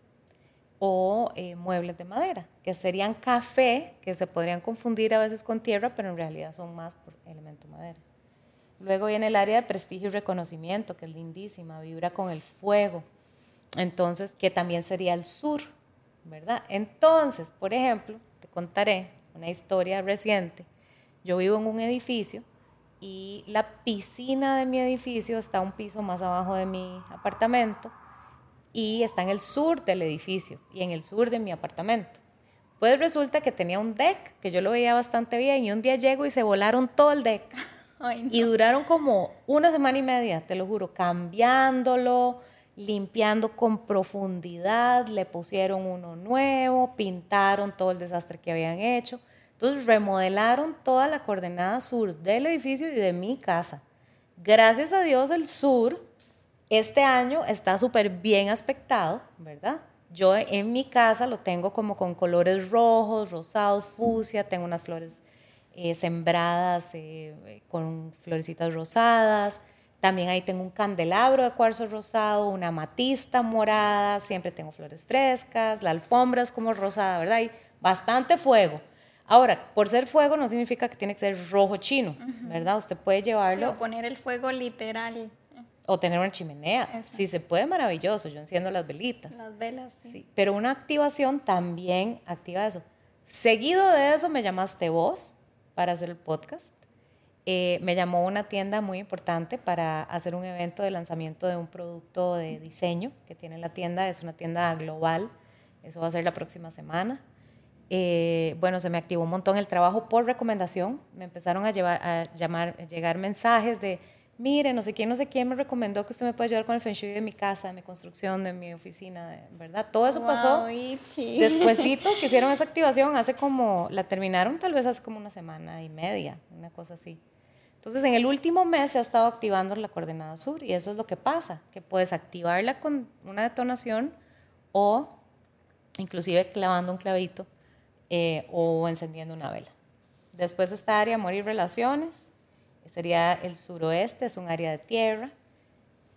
o eh, muebles de madera, que serían café, que se podrían confundir a veces con tierra, pero en realidad son más por elemento madera. Luego viene el área de prestigio y reconocimiento, que es lindísima, vibra con el fuego, entonces, que también sería el sur, ¿verdad? Entonces, por ejemplo, te contaré una historia reciente yo vivo en un edificio y la piscina de mi edificio está un piso más abajo de mi apartamento y está en el sur del edificio y en el sur de mi apartamento. Pues resulta que tenía un deck que yo lo veía bastante bien y un día llego y se volaron todo el deck. Y duraron como una semana y media, te lo juro, cambiándolo, limpiando con profundidad, le pusieron uno nuevo, pintaron todo el desastre que habían hecho. Entonces remodelaron toda la coordenada sur del edificio y de mi casa. Gracias a Dios el sur este año está súper bien aspectado, ¿verdad? Yo en mi casa lo tengo como con colores rojos, rosados, fucsia, tengo unas flores eh, sembradas eh, con florecitas rosadas. También ahí tengo un candelabro de cuarzo rosado, una matista morada, siempre tengo flores frescas, la alfombra es como rosada, ¿verdad? Hay bastante fuego. Ahora, por ser fuego no significa que tiene que ser rojo chino, ¿verdad? Usted puede llevarlo. o poner el fuego literal. O tener una chimenea. Si se puede, maravilloso. Yo enciendo las velitas. Las velas, sí. Pero una activación también activa eso. Seguido de eso me llamaste vos para hacer el podcast. Eh, me llamó una tienda muy importante para hacer un evento de lanzamiento de un producto de diseño que tiene la tienda. Es una tienda global. Eso va a ser la próxima semana. Eh, bueno, se me activó un montón el trabajo por recomendación. Me empezaron a, llevar, a llamar, a llegar mensajes de, mire, no sé quién, no sé quién me recomendó que usted me puede ayudar con el feng shui de mi casa, de mi construcción, de mi oficina, ¿verdad? Todo eso pasó. Despuésito que hicieron esa activación, hace como, la terminaron tal vez hace como una semana y media, una cosa así. Entonces, en el último mes se ha estado activando la coordenada sur y eso es lo que pasa, que puedes activarla con una detonación o inclusive clavando un clavito eh, o encendiendo una vela. Después esta área, amor y relaciones, sería el suroeste, es un área de tierra.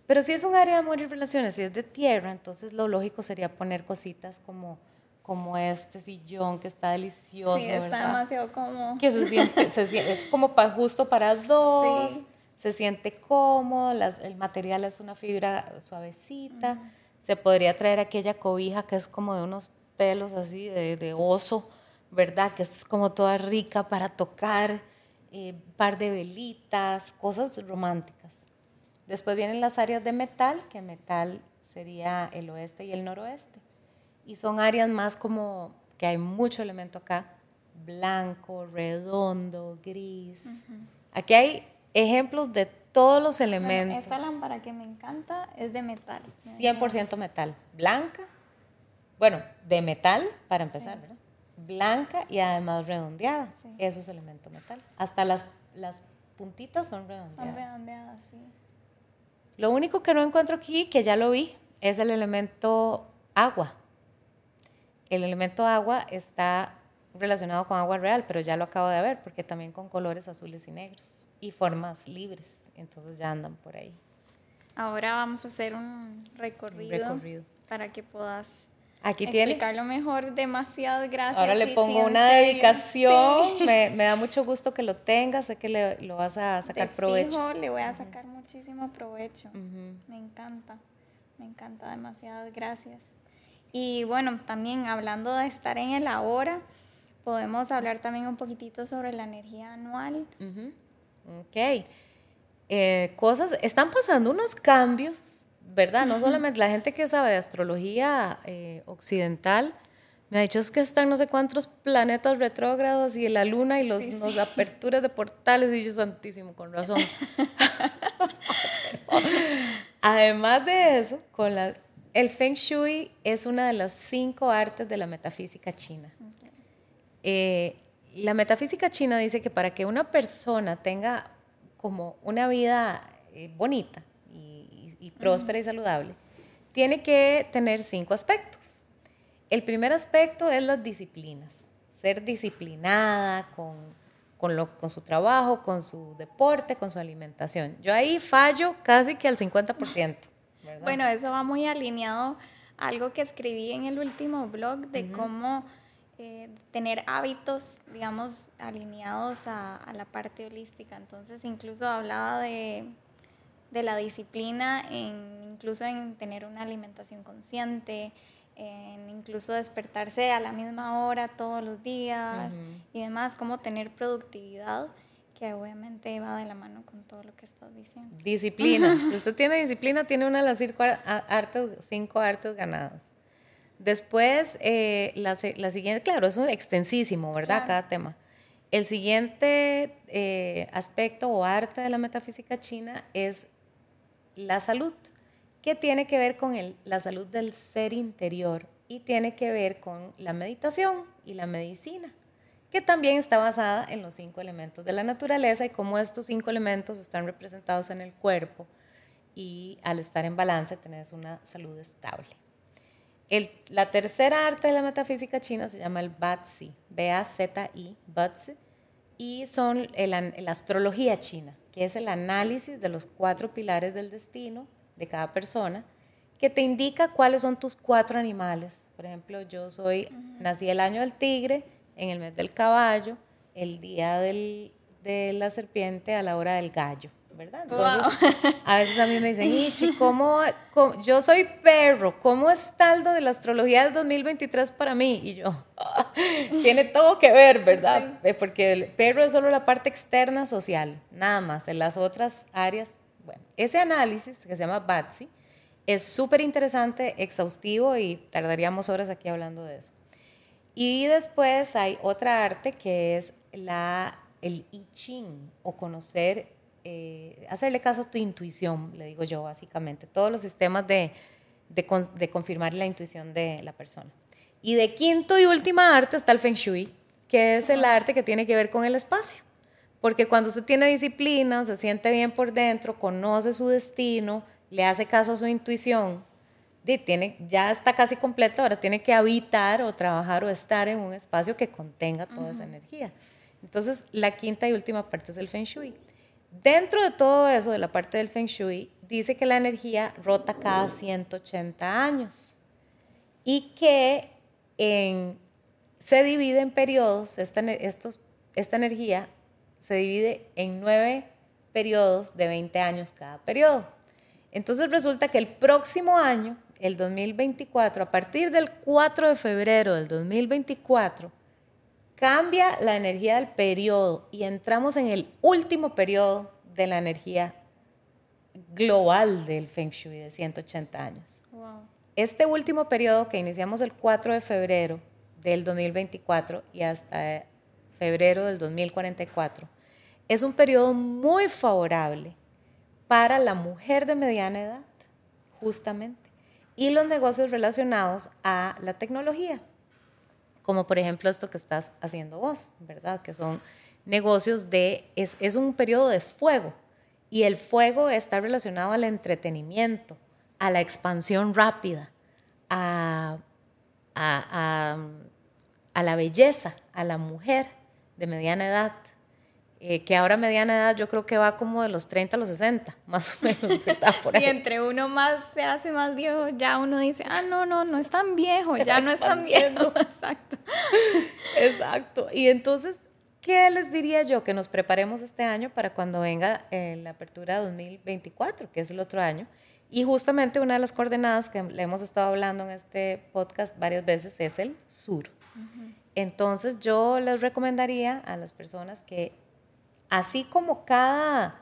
Pero si es un área de amor y relaciones, si es de tierra, entonces lo lógico sería poner cositas como, como este sillón que está delicioso. Sí, está demasiado cómodo. Que se siente, se es como para, justo para dos, se siente cómodo, el material es una fibra suavecita. Se podría traer aquella cobija que es como de unos pelos así de, de oso ¿verdad? Que es como toda rica para tocar, eh, par de velitas, cosas románticas. Después vienen las áreas de metal, que metal sería el oeste y el noroeste. Y son áreas más como que hay mucho elemento acá, blanco, redondo, gris. Aquí hay ejemplos de todos los elementos. esta lámpara que me encanta es de metal. 100% metal, blanca. Bueno, de metal para empezar, ¿verdad? Blanca y además redondeada. Eso es elemento metal. Hasta las, las puntitas son redondeadas. Son redondeadas, sí. Lo único que no encuentro aquí, que ya lo vi, es el elemento agua. El elemento agua está relacionado con agua real, pero ya lo acabo de ver, porque también con colores azules y negros y formas libres. Entonces ya andan por ahí. Ahora vamos a hacer un recorrido, un recorrido. para que puedas Aquí tiene. Explicarlo mejor, demasiadas gracias. Ahora le pongo una dedicación, me, me, da mucho gusto que lo tengas, sé que le, lo vas a sacar provecho. le voy a sacar muchísimo provecho. Me encanta, me encanta, demasiadas gracias. Y bueno, también hablando de estar en el ahora, podemos hablar también un poquitito sobre la energía anual. Ok. Eh, cosas, están pasando unos cambios ¿verdad? No solamente la gente que sabe de astrología eh, occidental, me ha dicho es que están no sé cuántos planetas retrógrados y la luna y los, aperturas de portales y yo santísimo, con razón. Además de eso, con la, el Feng Shui es una de las cinco artes de la metafísica china. Eh, la metafísica china dice que para que una persona tenga como una vida eh, bonita, y próspera y saludable, tiene que tener cinco aspectos. El primer aspecto es las disciplinas, ser disciplinada con, con, lo, con su trabajo, con su deporte, con su alimentación. Yo ahí fallo casi que al 50%. Bueno, eso va muy alineado a algo que escribí en el último blog de cómo eh, tener hábitos, digamos, alineados a, a, la parte holística. Entonces, incluso hablaba de de la disciplina, en, incluso en tener una alimentación consciente, en incluso despertarse a la misma hora todos los días y demás, como tener productividad, que obviamente va de la mano con todo lo que estás diciendo. Disciplina. si usted tiene disciplina, tiene una de las cinco artes, cinco artes ganadas. Después, eh, la, la, siguiente, claro, es un extensísimo, ¿verdad? Cada tema. El siguiente eh, aspecto o arte de la metafísica china es la salud, que tiene que ver con la salud del ser interior y tiene que ver con la meditación y la medicina, que también está basada en los cinco elementos de la naturaleza y cómo estos cinco elementos están representados en el cuerpo y al estar en balance tenés una salud estable. la tercera arte de la metafísica china se llama el Batsi, B-A-Z-I, Batsi, y son la astrología china, que es el análisis de los cuatro pilares del destino de cada persona, que te indica cuáles son tus cuatro animales. Por ejemplo, yo soy, nací el año del tigre, en el mes del caballo, el día del, de la serpiente a la hora del gallo. ¿Verdad? Entonces, a veces a mí me dicen, Ichi, ¿cómo, yo soy perro, ¿cómo está el de la astrología del 2023 para mí? Y yo, tiene todo que ver, ¿verdad? Eh, porque el perro es solo la parte externa social, nada más. En las otras áreas, bueno, ese análisis que se llama BATSI es súper interesante, exhaustivo y tardaríamos horas aquí hablando de eso. Y después hay otra arte que es la, el I Ching o conocer eh, hacerle caso a tu intuición, le digo yo básicamente, todos los sistemas de, de, confirmar la intuición de la persona. Y de quinto y última arte está el Feng Shui, que es el arte que tiene que ver con el espacio. Porque cuando usted tiene disciplina, se siente bien por dentro, conoce su destino, le hace caso a su intuición, tiene, ya está casi completo, ahora tiene que habitar o trabajar o estar en un espacio que contenga toda esa energía. Entonces, la quinta y última parte es el Feng Shui. Dentro de todo eso, de la parte del Feng Shui, dice que la energía rota cada 180 años y que se divide en periodos, esta, esta energía se divide en nueve periodos de 20 años cada periodo. Entonces resulta que el próximo año, el 2024, a partir del 4 de febrero del 2024, cambia la energía del periodo y entramos en el último periodo de la energía global del Feng Shui de 180 años. Este último periodo que iniciamos el 4 de febrero del 2024 y hasta febrero del 2044 es un periodo muy favorable para la mujer de mediana edad, justamente, y los negocios relacionados a la tecnología como por ejemplo esto que estás haciendo vos, ¿verdad? Que son negocios de, es, es un periodo de fuego y el fuego está relacionado al entretenimiento, a la expansión rápida, a, a, a, la belleza, a la mujer de mediana edad, eh, que ahora mediana edad yo creo que va como de los 30 a los 60, más o menos, ¿verdad? Por sí, entre uno más se hace más viejo, ya uno dice, ah, no, no, no es tan viejo, ya no es tan viejo. Exacto. Exacto. Y entonces, ¿qué les diría yo? Que nos preparemos este año para cuando venga eh, la apertura 2024, que es el otro año. Y justamente una de las coordenadas que le hemos estado hablando en este podcast varias veces es el sur. Entonces yo les recomendaría a las personas que así como cada,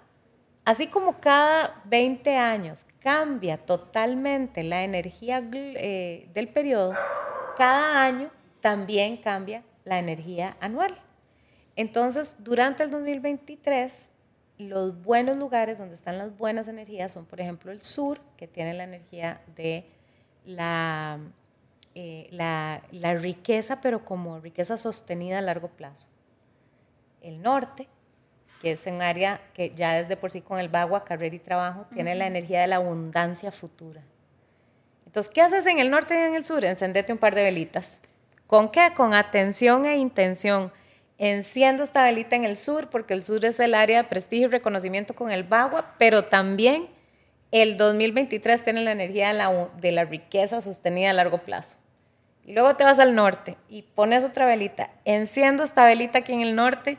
así como cada 20 años cambia totalmente la energía eh, del periodo, cada año también cambia la energía anual. Entonces, durante el 2023, los buenos lugares donde están las buenas energías son, por ejemplo, el sur, que tiene la energía de la, eh, la, la riqueza, pero como riqueza sostenida a largo plazo. El norte, que es un área que ya desde por sí con el bagua, carrera y trabajo, tiene la energía de la abundancia futura. Entonces, ¿qué haces en el norte y en el sur? Encendete un par de velitas. ¿Con qué? Con atención e intención. Enciendo esta velita en el sur, porque el sur es el área de prestigio y reconocimiento con el bagua, pero también el 2023 tiene la energía de la, de la riqueza sostenida a largo plazo. Y luego te vas al norte y pones otra velita. Enciendo esta velita aquí en el norte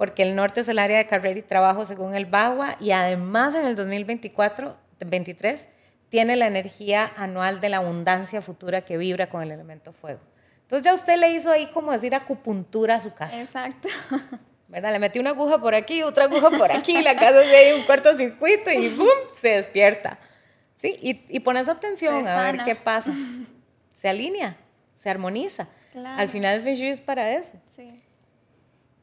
porque el norte es el área de carrera y trabajo según el BAGUA y además en el 2024, 23 tiene la energía anual de la abundancia futura que vibra con el elemento fuego. Entonces ya usted le hizo ahí como decir acupuntura a su casa. Exacto. ¿Verdad? Le metí una aguja por aquí, otra aguja por aquí, la casa se ahí un cortocircuito y ¡bum! se despierta. ¿Sí? Y, y pones atención a ver qué pasa. Se alinea, se armoniza. Al final el Feng Shui es para eso. Sí.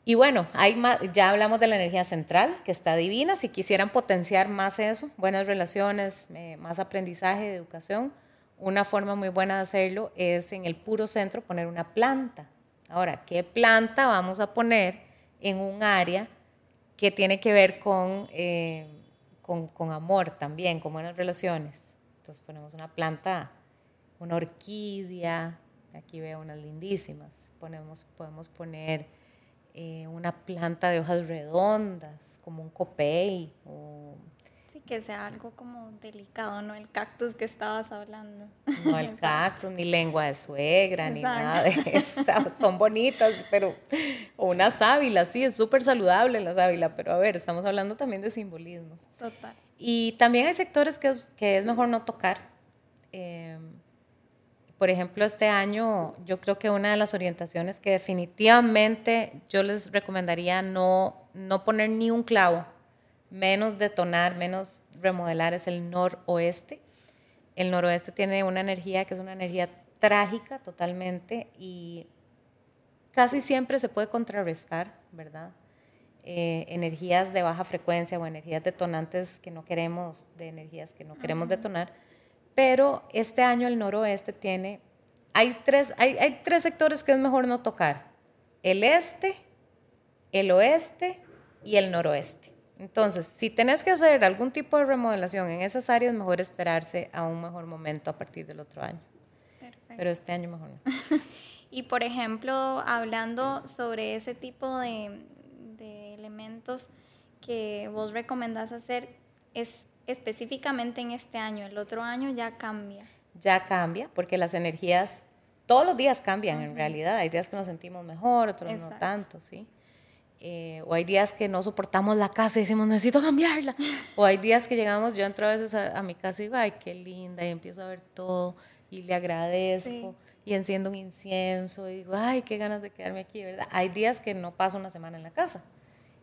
Y bueno, hay ya hablamos de la energía central, que está divina. Si quisieran potenciar más eso, buenas relaciones, eh, más aprendizaje educación, una forma muy buena de hacerlo es en el puro centro poner una planta. Ahora, ¿qué planta vamos a poner en un área que tiene que ver con, eh, con, con amor también, con buenas relaciones? Entonces ponemos una planta, una orquídea, aquí veo unas lindísimas. Ponemos, podemos poner eh, una planta de hojas redondas, como un copey o Sí, que sea algo como delicado, no el cactus que estabas hablando. No el cactus, ni lengua de suegra, ni nada de eso. son bonitas, pero. O una sábila, sí, es súper saludable la sábila, pero a ver, estamos hablando también de simbolismos. Total. Y también hay sectores que, que es mejor no tocar. Em, por ejemplo, este año yo creo que una de las orientaciones que definitivamente yo les recomendaría no, no poner ni un clavo menos detonar, menos remodelar es el noroeste. El noroeste tiene una energía que es una energía trágica totalmente y casi siempre se puede contrarrestar, ¿verdad? Eh, energías de baja frecuencia o energías detonantes que no queremos, de energías que no queremos detonar. Pero este año el noroeste tiene, hay tres, hay, hay tres sectores que es mejor no tocar. El este, el oeste y el noroeste. Entonces, si tenés que hacer algún tipo de remodelación en esas áreas, mejor esperarse a un mejor momento a partir del otro año. Perfecto. Pero este año mejor no. y por ejemplo, hablando sobre ese tipo de, de elementos que vos recomendás hacer, es específicamente en este año, el otro año ya cambia. Ya cambia, porque las energías todos los días cambian en realidad. Hay días que nos sentimos mejor, otros no tanto, ¿sí? Eh, o hay días que no soportamos la casa y decimos, necesito cambiarla. O hay días que llegamos, yo entro a veces a, mi casa y digo, ay, qué linda, y empiezo a ver todo y le agradezco. Y enciendo un incienso y digo, ay, qué ganas de quedarme aquí, ¿verdad? Hay días que no paso una semana en la casa.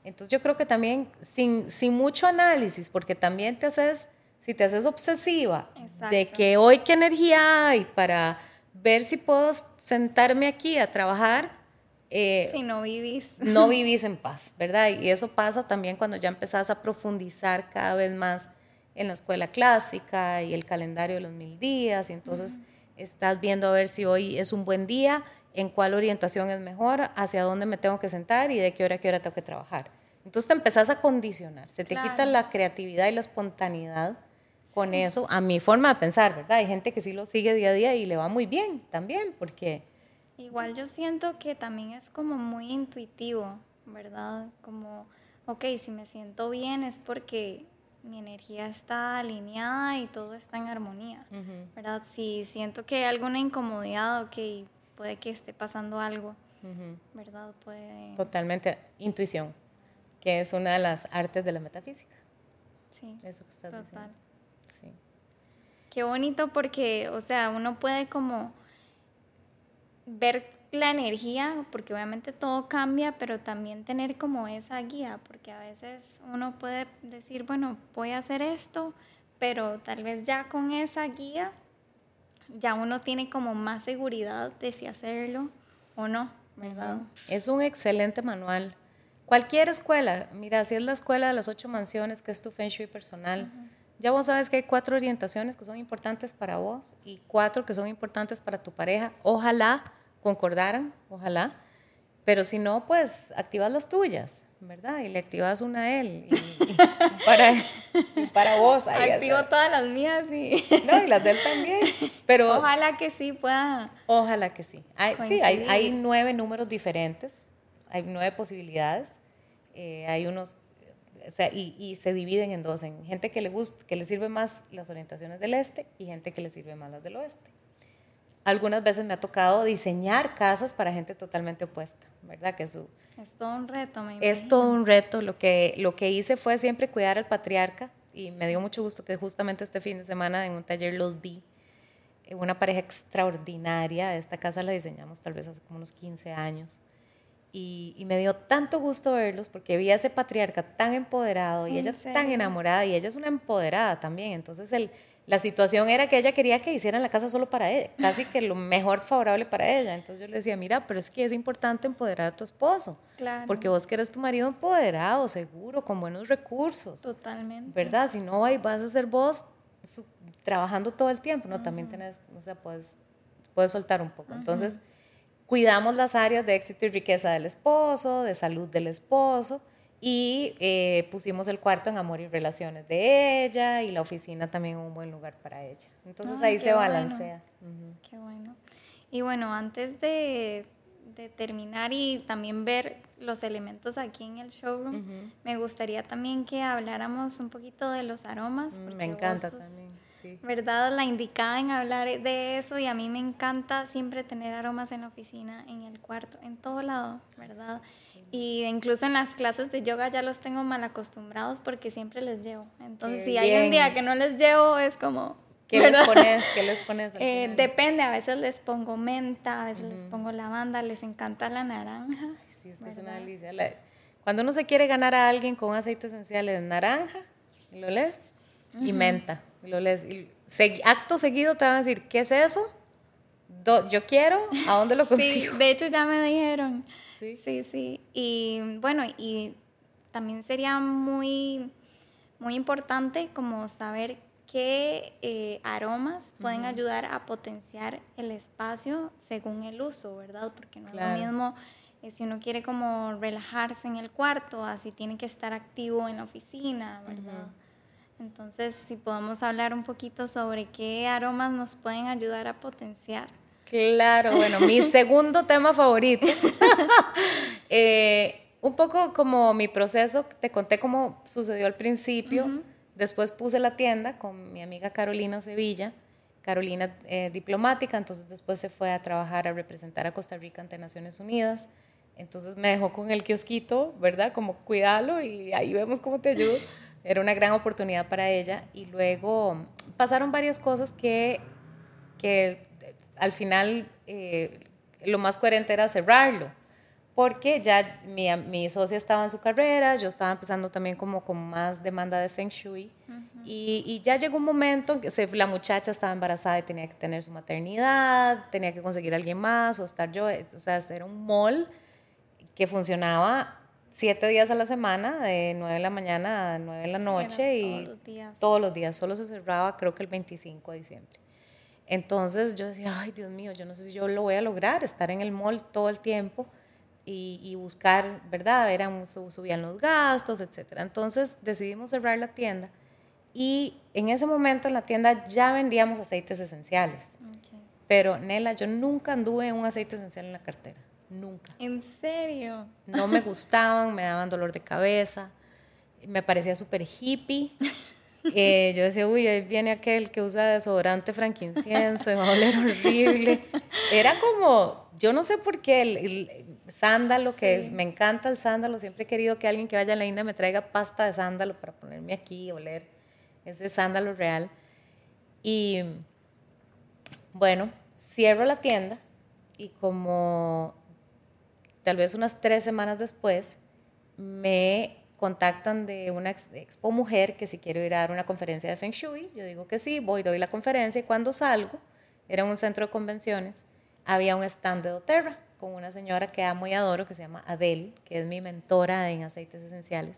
Entonces yo creo que también sin, sin mucho análisis, porque también te haces, si te haces obsesiva de que hoy qué energía hay para ver si puedo sentarme aquí a trabajar, eh, si no vivís. No vivís en paz, ¿verdad? Y eso pasa también cuando ya empezás a profundizar cada vez más en la escuela clásica y el calendario de los mil días, y entonces estás viendo a ver si hoy es un buen día, en cuál orientación es mejor, hacia dónde me tengo que sentar y de qué hora a qué hora tengo que trabajar. Entonces te empezás a condicionar, se te quita la creatividad y la espontaneidad con eso, a mi forma de pensar, ¿verdad? Hay gente que sí lo sigue día a día y le va muy bien también, porque Igual yo siento que también es como muy intuitivo, ¿verdad? Como, ok, si me siento bien es porque mi energía está alineada y todo está en armonía, ¿verdad? Si siento que hay alguna incomodidad, ok, puede que esté pasando algo, ¿verdad? Puede... Totalmente, intuición, que es una de las artes de la metafísica. Sí, Eso que estás total. Sí. Qué bonito porque, o sea, uno puede como ver la energía, porque obviamente todo cambia, pero también tener como esa guía, porque a veces uno puede decir, bueno, voy a hacer esto, pero tal vez ya con esa guía ya uno tiene como más seguridad de si hacerlo o no, ¿verdad? Es un excelente manual. Cualquier escuela, mira, si es la escuela de las ocho mansiones, que es tu Feng Shui personal, ya vos sabes que hay cuatro orientaciones que son importantes para vos y cuatro que son importantes para tu pareja. Ojalá concordaran, ojalá. Pero si no, pues activas las tuyas, ¿verdad? Y le activas una a él. Y, para, para vos. Activo todas las mías y... No, y las de él también. Pero, ojalá que sí pueda. Ojalá que sí. Hay, sí, hay, hay, nueve números diferentes, hay nueve posibilidades. Eh, hay unos o sea, y, y, se dividen en dos, en gente que le gusta, que le sirve más las orientaciones del este y gente que le sirve más las del oeste. Algunas veces me ha tocado diseñar casas para gente totalmente opuesta, ¿verdad? Que su, es todo un reto, me Es todo un reto. Lo que, lo que hice fue siempre cuidar al patriarca y me dio mucho gusto que justamente este fin de semana en un taller los vi. Una pareja extraordinaria. Esta casa la diseñamos tal vez hace como unos 15 años y, me dio tanto gusto verlos porque vi a ese patriarca tan empoderado y ella tan enamorada y ella es una empoderada también. Entonces el, la situación era que ella quería que hicieran la casa solo para ella, casi que lo mejor favorable para ella. Entonces yo le decía, mira, pero es que es importante empoderar a tu esposo. Claro. Porque vos querés tu marido empoderado, seguro, con buenos recursos. Totalmente. ¿Verdad? Si no, ahí vas a ser vos trabajando todo el tiempo, ¿no? También tenés, o sea, puedes, puedes soltar un poco. Entonces cuidamos las áreas de éxito y riqueza del esposo, de salud del esposo y eh, pusimos el cuarto en amor y relaciones de ella y la oficina también un buen lugar para ella. Entonces ahí se balancea. Qué bueno. Y bueno, antes de, terminar y también ver los elementos aquí en el showroom, me gustaría también que habláramos un poquito de los aromas. Mm, me encanta también. Sí. ¿Verdad? La indicada en hablar de eso y a mí me encanta siempre tener aromas en la oficina, en el cuarto, en todo lado, ¿verdad? Y incluso en las clases de yoga ya los tengo mal acostumbrados porque siempre les llevo. Entonces, si hay un día que no les llevo, es como, ¿Qué les pones? ¿Qué les pones eh, depende, a veces les pongo menta, a veces les pongo lavanda, les encanta la naranja. sí, es que es una delicia. cuando uno se quiere ganar a alguien con aceite esencial es naranja, lo lees, y menta, lo lees. Y acto seguido te van a decir, ¿qué es eso? yo quiero, ¿a dónde lo consigo? Sí, de hecho ya me dijeron. Sí, sí, sí. Y bueno, y también sería muy, muy importante como saber qué eh, aromas pueden ayudar a potenciar el espacio según el uso, ¿verdad? Porque no es lo mismo eh, si uno quiere como relajarse en el cuarto, así tiene que estar activo en la oficina, ¿verdad? Entonces, si podemos hablar un poquito sobre qué aromas nos pueden ayudar a potenciar. Claro, bueno, mi segundo tema favorito. Eh, un poco como mi proceso, te conté cómo sucedió al principio. Después puse la tienda con mi amiga Carolina Sevilla, Carolina eh, diplomática, entonces después se fue a trabajar a representar a Costa Rica ante Naciones Unidas. Entonces me dejó con el kiosquito, ¿verdad? Como cuidarlo y ahí vemos cómo te ayudo. Era una gran oportunidad para ella. Y luego pasaron varias cosas que, que al final eh, lo más coherente era cerrarlo porque ya mi, mi, socia estaba en su carrera, yo estaba empezando también como con más demanda de Feng Shui, y, y, ya llegó un momento en que se, la muchacha estaba embarazada y tenía que tener su maternidad, tenía que conseguir a alguien más o estar yo, o sea, era un mall que funcionaba siete días a la semana, de nueve de la mañana a nueve de la noche, y todos los, días. todos los días, solo se cerraba creo que el 25 de diciembre. Entonces yo decía, ay Dios mío, yo no sé si yo lo voy a lograr, estar en el mall todo el tiempo y, buscar, ¿verdad? Eran, subían los gastos, etc. Entonces decidimos cerrar la tienda y en ese momento en la tienda ya vendíamos aceites esenciales. Pero Nela, yo nunca anduve en un aceite esencial en la cartera, nunca. ¿En serio? No me gustaban, me daban dolor de cabeza, me parecía súper hippie. Eh, yo decía, uy, ahí viene aquel que usa desodorante franquincienso y va a oler horrible. Era como, yo no sé por qué, el, sándalo, que me encanta el sándalo, siempre he querido que alguien que vaya a la India me traiga pasta de sándalo para ponerme aquí y oler ese sándalo real. Y bueno, cierro la tienda y como tal vez unas tres semanas después me contactan de una expo mujer que si quiero ir a dar una conferencia de Feng Shui, yo digo que sí, voy, doy la conferencia y cuando salgo, era un centro de convenciones, había un stand de doTERRA con una señora que amo y adoro, que se llama Adele, que es mi mentora en aceites esenciales.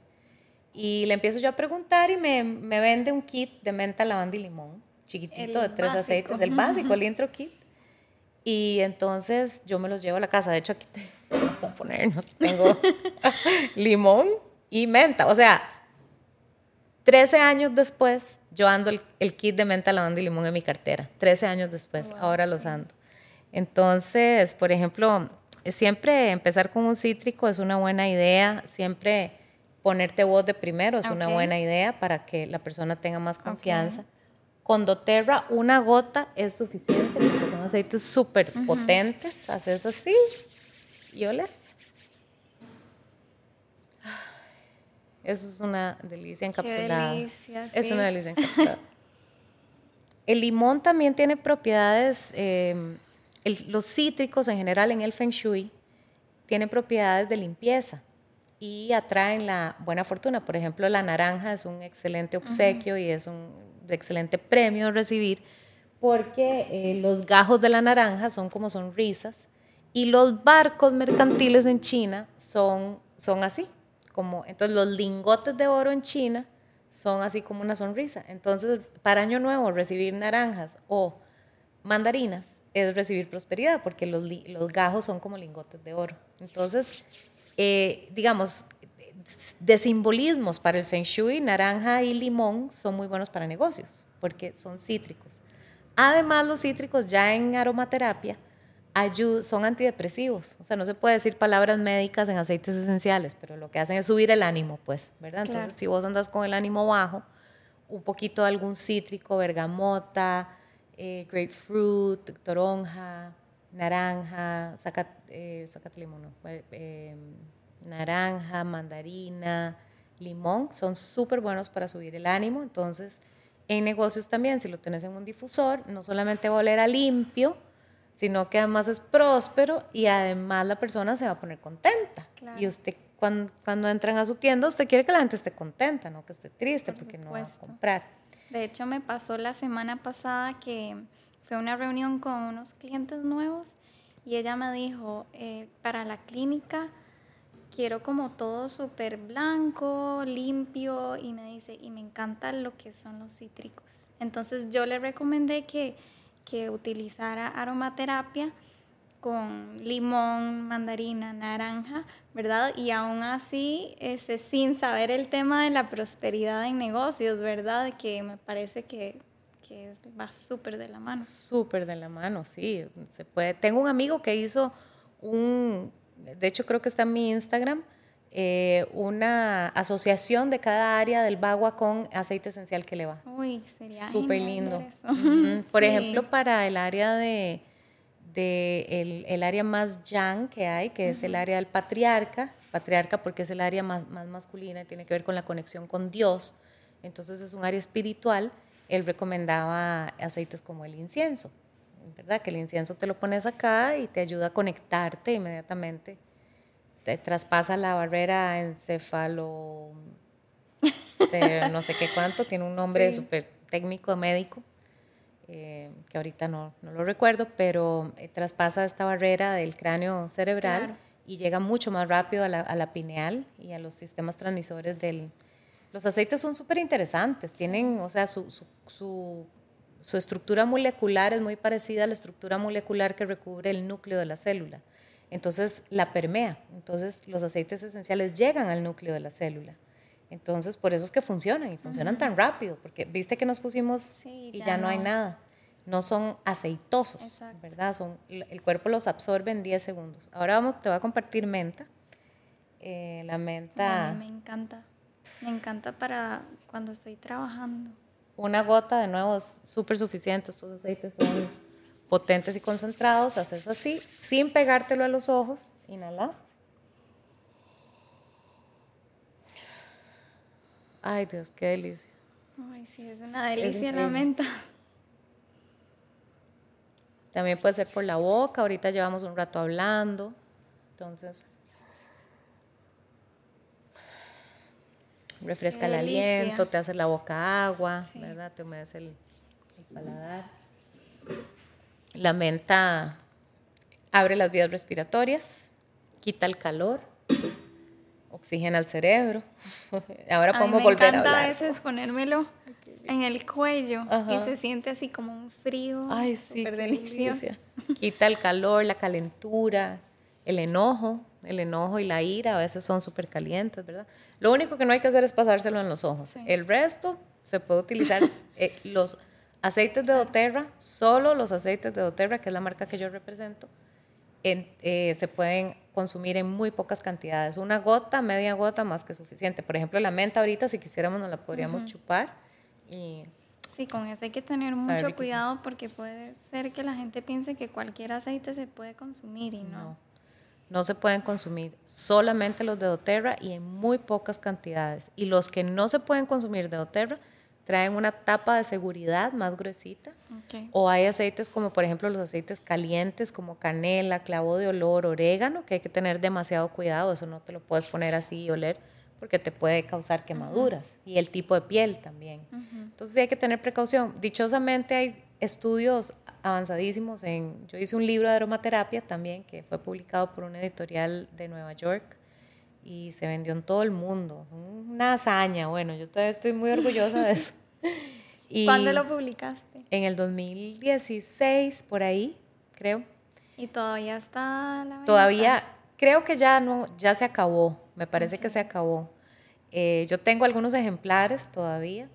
Y le empiezo yo a preguntar y me, me vende un kit de menta, lavanda y limón, chiquitito, de tres aceites, el básico, el intro kit. Y entonces yo me los llevo a la casa. De hecho, aquí te vamos a ponernos. Tengo limón y menta. O sea, 13 años después, yo ando el, kit de menta, lavanda y limón en mi cartera. 13 años después, ahora los ando. Entonces, por ejemplo, siempre empezar con un cítrico es una buena idea, siempre ponerte voz de primero es una buena idea para que la persona tenga más confianza. Con doTERRA, una gota es suficiente porque son aceites súper potentes. Haces así y oles. Eso es una delicia encapsulada. delicia, Es una delicia encapsulada. El limón también tiene propiedades eh, los cítricos en general en el Feng Shui tienen propiedades de limpieza y atraen la buena fortuna. Por ejemplo, la naranja es un excelente obsequio y es un excelente premio recibir porque eh, los gajos de la naranja son como sonrisas y los barcos mercantiles en China son, son así. Como, entonces los lingotes de oro en China son así como una sonrisa. Entonces, para Año Nuevo, recibir naranjas o mandarinas es recibir prosperidad, porque los, los gajos son como lingotes de oro. Entonces, eh, digamos, de simbolismos para el Feng Shui, naranja y limón son muy buenos para negocios, porque son cítricos. Además, los cítricos ya en aromaterapia son antidepresivos. O sea, no se puede decir palabras médicas en aceites esenciales, pero lo que hacen es subir el ánimo, pues, ¿verdad? Entonces, si vos andas con el ánimo bajo, un poquito de algún cítrico, bergamota, eh, grapefruit, toronja, naranja, saca, eh, limón, eh, naranja, mandarina, limón, son súper buenos para subir el ánimo. Entonces, en negocios también, si lo tenés en un difusor, no solamente va a oler a limpio, sino que además es próspero y además la persona se va a poner contenta. Y usted cuando, cuando, entran a su tienda, usted quiere que la gente esté contenta, no que esté triste porque no va a comprar. De hecho, me pasó la semana pasada que fue una reunión con unos clientes nuevos y ella me dijo, eh, para la clínica quiero como todo súper blanco, limpio y me dice, y me encanta lo que son los cítricos. Entonces yo le recomendé que, que utilizara aromaterapia con limón, mandarina, naranja, ¿verdad? Y aún así, ese, sin saber el tema de la prosperidad en negocios, ¿verdad? Que me parece que, que va súper de la mano. Súper de la mano, sí. Se puede. Tengo un amigo que hizo un, de hecho creo que está en mi Instagram, eh, una asociación de cada área del bagua con aceite esencial que le va. Uy, sería súper lindo. Por ejemplo, para el área de de el, área más yang que hay, que es el área del patriarca, patriarca porque es el área más, más masculina y tiene que ver con la conexión con Dios, entonces es un área espiritual, él recomendaba aceites como el incienso, ¿verdad? Que el incienso te lo pones acá y te ayuda a conectarte inmediatamente, te traspasa la barrera encefalo, no sé qué cuánto, tiene un nombre súper técnico médico eh, que ahorita no, no, lo recuerdo, pero eh, traspasa esta barrera del cráneo cerebral y llega mucho más rápido a la, a la, pineal y a los sistemas transmisores del... Los aceites son súper interesantes, tienen, o sea, su, su, su, estructura molecular es muy parecida a la estructura molecular que recubre el núcleo de la célula. Entonces la permea. Entonces los aceites esenciales llegan al núcleo de la célula. Entonces, por eso es que funcionan y funcionan tan rápido, porque viste que nos pusimos y ya, no. hay nada. No son aceitosos, ¿verdad? Son, el cuerpo los absorbe en 10 segundos. Ahora vamos, te voy a compartir menta. Eh, la menta... me encanta. Me encanta para cuando estoy trabajando. Una gota, de nuevo, es súper suficiente. Estos aceites son potentes y concentrados. Haces así, sin pegártelo a los ojos. Inhala. Ay, Dios, qué delicia. Ay, sí, es una delicia la menta. También puede ser por la boca, ahorita llevamos un rato hablando, entonces refresca el aliento, te hace la boca agua, ¿verdad? Te humedece el, el paladar. La menta abre las vías respiratorias, quita el calor oxigena el cerebro. Ahora podemos volver a hablar. Me encanta a veces ponérmelo en el cuello y se siente así como un frío Ay, sí, súper delicioso. Quita el calor, la calentura, el enojo, el enojo y la ira a veces son súper calientes, ¿verdad? Lo único que no hay que hacer es pasárselo en los ojos. El resto se puede utilizar eh, los aceites de doTERRA, solo los aceites de doTERRA, que es la marca que yo represento, eh, se pueden consumir en muy pocas cantidades. Una gota, media gota, más que suficiente. Por ejemplo, la menta ahorita, si quisiéramos, nos la podríamos chupar. Y sí, con eso hay que tener mucho cuidado porque puede ser que la gente piense que cualquier aceite se puede consumir y no. no. No se pueden consumir solamente los de doTERRA y en muy pocas cantidades. Y los que no se pueden consumir de doTERRA traen una tapa de seguridad más gruesita. O hay aceites como por ejemplo los aceites calientes como canela, clavo de olor, orégano, que hay que tener demasiado cuidado, eso no te lo puedes poner así y oler porque te puede causar quemaduras y el tipo de piel también. Entonces hay que tener precaución. Dichosamente hay estudios avanzadísimos en, yo hice un libro de aromaterapia también que fue publicado por una editorial de Nueva York y se vendió en todo el mundo. Una hazaña, bueno, yo todavía estoy muy orgullosa de eso. Y ¿Cuándo lo publicaste? En el 2016, por ahí, creo. ¿Y todavía está la Todavía, creo que ya no, ya se acabó, me parece que se acabó. Eh, yo tengo algunos ejemplares todavía.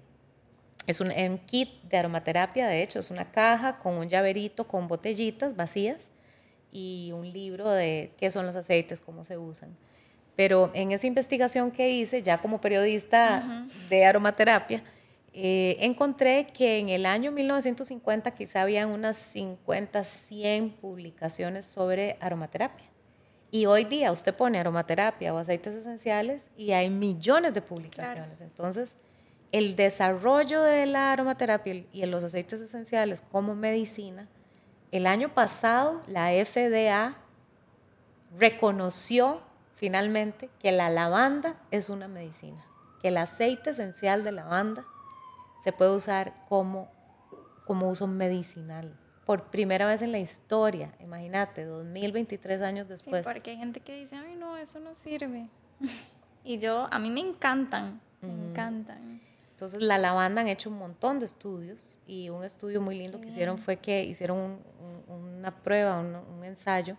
Es un, un, kit de aromaterapia, de hecho, es una caja con un llaverito con botellitas vacías y un libro de qué son los aceites, cómo se usan. Pero en esa investigación que hice, ya como periodista de aromaterapia, eh, encontré que en el año 1950 quizá habían unas 50, 100 publicaciones sobre aromaterapia. Y hoy día usted pone aromaterapia o aceites esenciales y hay millones de publicaciones. Entonces, el desarrollo de la aromaterapia y los aceites esenciales como medicina, el año pasado la FDA reconoció finalmente que la lavanda es una medicina, que el aceite esencial de lavanda se puede usar como, como uso medicinal. Por primera vez en la historia, imagínate, 2023 años después. Sí, porque hay gente que dice, ay no, eso no sirve. y yo, a mí me encantan, me encantan. Entonces, la lavanda han hecho un montón de estudios y un estudio muy lindo que hicieron fue que hicieron una prueba, un ensayo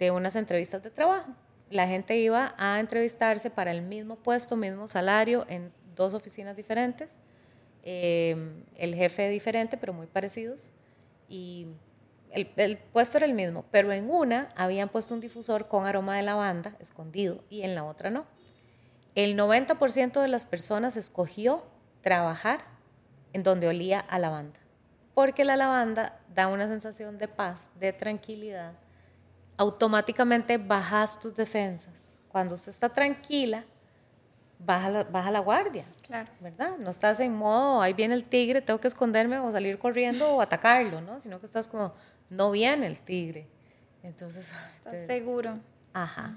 de unas entrevistas de trabajo la gente iba a entrevistarse para el mismo puesto, mismo salario en dos oficinas diferentes, eh, el jefe diferente, pero muy parecidos, y el, puesto era el mismo, pero en una habían puesto un difusor con aroma de lavanda escondido y en la otra no. El 90% de las personas escogió trabajar en donde olía a lavanda, porque la lavanda da una sensación de paz, de tranquilidad, automáticamente bajas tus defensas. Cuando usted está tranquila, baja la, baja la guardia. Claro. ¿Verdad? No estás en modo, ahí viene el tigre, tengo que esconderme o salir corriendo o atacarlo, ¿no? Sino que estás como, no viene el tigre. Entonces. Estás seguro. Ajá.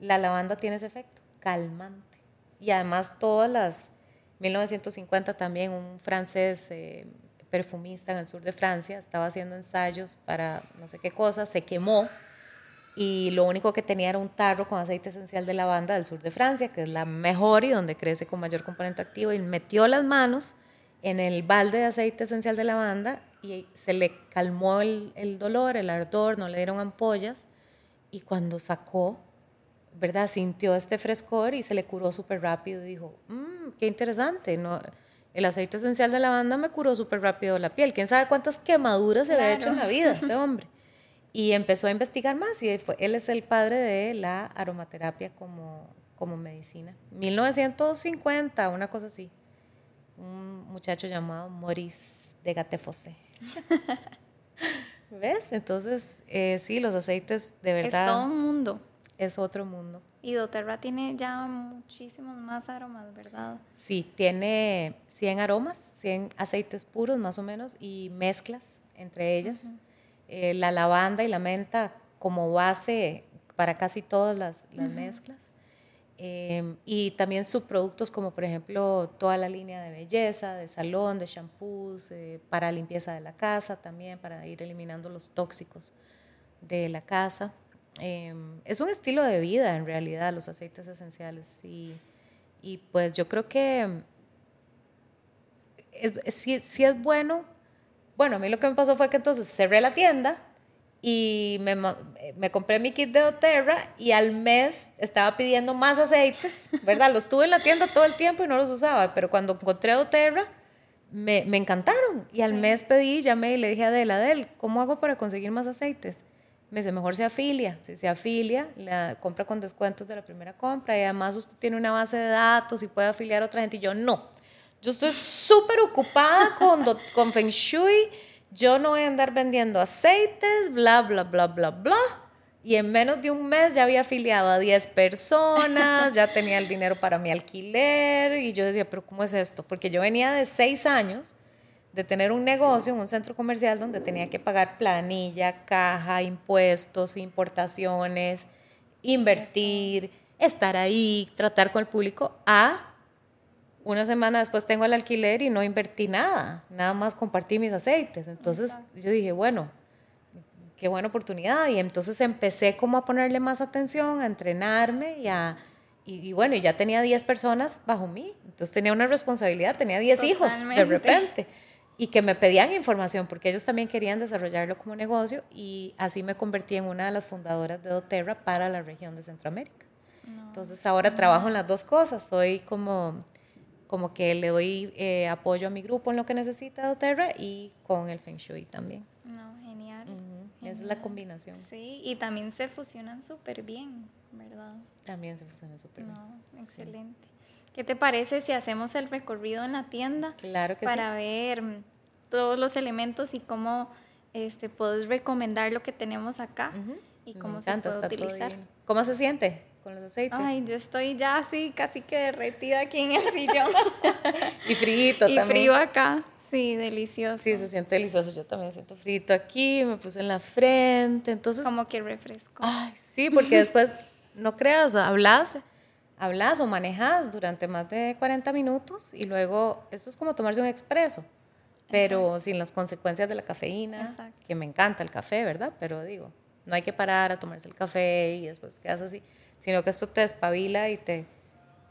La lavanda tiene ese efecto, calmante. Y además, todas las. 1950 también, un francés. Eh, perfumista en el sur de Francia, estaba haciendo ensayos para no sé qué cosa, se quemó y lo único que tenía era un tarro con aceite esencial de lavanda del sur de Francia, que es la mejor y donde crece con mayor componente activo, y metió las manos en el balde de aceite esencial de lavanda y se le calmó el, el dolor, el ardor, no le dieron ampollas, y cuando sacó, ¿verdad? Sintió este frescor y se le curó súper rápido y dijo, mmm, qué interesante, ¿no? El aceite esencial de lavanda me curó súper rápido la piel. ¿Quién sabe cuántas quemaduras se había hecho en la vida ese hombre? Y empezó a investigar más y él es el padre de la aromaterapia como, como medicina. 1950, una cosa así. Un muchacho llamado Maurice de Gattefossé. ¿Ves? Entonces, eh, sí, los aceites de verdad. Es todo un mundo. Es otro mundo. Y doTERRA tiene ya muchísimos más aromas, ¿verdad? Sí, tiene 100 aromas, 100 aceites puros más o menos y mezclas entre ellas. Eh, la lavanda y la menta como base para casi todas las, mezclas. Em, y también subproductos como por ejemplo toda la línea de belleza, de salón, de shampoos, eh, para limpieza de la casa también, para ir eliminando los tóxicos de la casa. Em, es un estilo de vida en realidad los aceites esenciales y, y pues yo creo que si, si es bueno bueno, a mí lo que me pasó fue que entonces cerré la tienda y me, me, compré mi kit de doTERRA y al mes estaba pidiendo más aceites, ¿verdad? Los tuve en la tienda todo el tiempo y no los usaba, pero cuando encontré doTERRA me, me encantaron y al mes pedí, llamé y le dije a Adela, Adel, ¿cómo hago para conseguir más aceites? Me dice, mejor se afilia. Si se afilia, la compra con descuentos de la primera compra y además usted tiene una base de datos y puede afiliar a otra gente. Y yo, no, yo estoy súper ocupada con, con Feng Shui. Yo no voy a andar vendiendo aceites, bla, bla, bla, bla, bla. Y en menos de un mes ya había afiliado a 10 personas, ya tenía el dinero para mi alquiler. Y yo decía, pero ¿cómo es esto? Porque yo venía de 6 años de tener un negocio en un centro comercial donde tenía que pagar planilla, caja, impuestos, importaciones, invertir, estar ahí, tratar con el público, a una semana después tengo el alquiler y no invertí nada, nada más compartí mis aceites. Entonces yo dije, bueno, qué buena oportunidad. Y entonces empecé como a ponerle más atención, a entrenarme y a... Y, bueno, y ya tenía 10 personas bajo mí. Entonces tenía una responsabilidad, tenía 10 hijos de repente. Y que me pedían información porque ellos también querían desarrollarlo como negocio y así me convertí en una de las fundadoras de doTERRA para la región de Centroamérica. Entonces ahora trabajo en las dos cosas. Soy como como que le doy eh, apoyo a mi grupo en lo que necesita doTERRA y con el Feng Shui también. No, genial. es la combinación. Sí, y también se fusionan súper bien, ¿verdad? También se fusionan súper bien. Excelente. ¿Qué te parece si hacemos el recorrido en la tienda? Claro que para ver todos los elementos y cómo este, puedes recomendar lo que tenemos acá y cómo se puede utilizar. ¿Cómo se siente con los aceites? Ay, yo estoy ya así casi que derretida aquí en el sillón. y frío también. Y frío acá. Sí, delicioso. Sí, se siente delicioso. Yo también siento frito aquí, me puse en la frente, entonces... Como que refresco. Ay, sí, porque después, no creas, hablas, hablas o manejas durante más de 40 minutos y luego, esto es como tomarse un expreso, pero sin las consecuencias de la cafeína, que me encanta el café, ¿verdad? Pero digo, no hay que parar a tomarse el café y después quedas así, sino que esto te espabila y te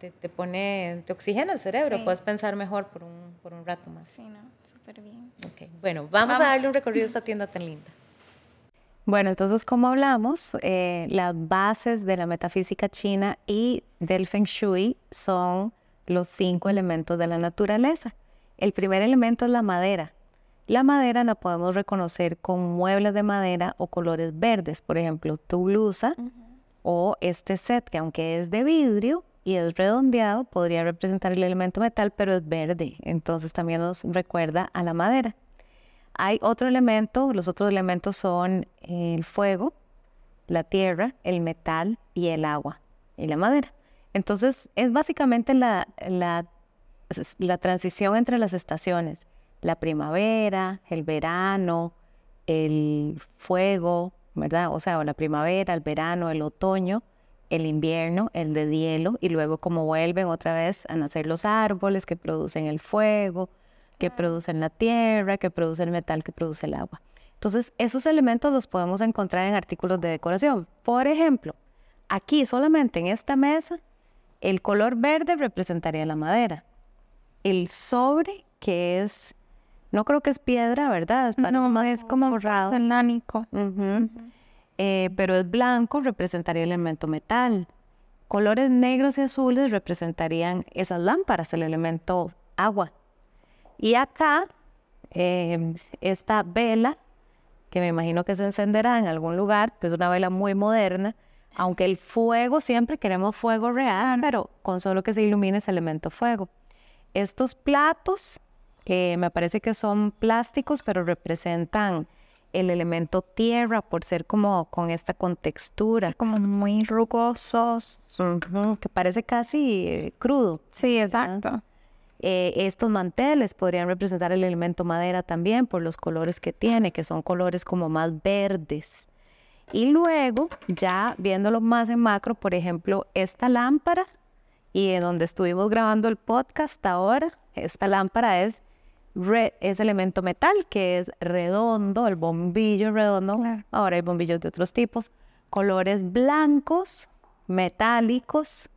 te, pone, te oxigena el cerebro, puedes pensar mejor por un, por un rato más. Sí, no, súper bien. Okay. Bueno, vamos, a darle un recorrido a esta tienda tan linda. Bueno, entonces, como hablamos, eh, las bases de la metafísica china y del Feng Shui son los cinco elementos de la naturaleza. El primer elemento es la madera. La madera la podemos reconocer con muebles de madera o colores verdes, por ejemplo, tu blusa o este set que aunque es de vidrio, y es redondeado, podría representar el elemento metal, pero es verde, entonces también nos recuerda a la madera. Hay otro elemento, los otros elementos son el fuego, la tierra, el metal y el agua y la madera. Entonces es básicamente la, la, la transición entre las estaciones, la primavera, el verano, el fuego, ¿verdad? O sea, la primavera, el verano, el otoño el invierno, el de hielo, y luego como vuelven otra vez a nacer los árboles que producen el fuego, que producen la tierra, que producen el metal, que produce el agua. Entonces, esos elementos los podemos encontrar en artículos de decoración. Por ejemplo, aquí solamente en esta mesa, el color verde representaría la madera. El sobre, que es, no creo que es piedra, ¿verdad? No, es como borrado. celánico. Eh, pero es blanco representaría el elemento metal. Colores negros y azules representarían esas lámparas, el elemento agua. Y acá, em, esta vela, que me imagino que se encenderá en algún lugar, que es una vela muy moderna, aunque el fuego, siempre queremos fuego real, pero con solo que se ilumine ese elemento fuego. Estos platos, eh, me parece que son plásticos, pero representan el elemento tierra por ser como con esta contextura. como muy rugosos. que parece casi crudo. Sí, exacto. Eh, estos manteles podrían representar el elemento madera también por los colores que tiene, que son colores como más verdes. Y luego, ya viéndolo más en macro, por ejemplo, esta lámpara y en donde estuvimos grabando el podcast ahora, esta lámpara es es elemento metal, que es redondo, el bombillo redondo. Ahora hay bombillos de otros tipos. Colores blancos, metálicos,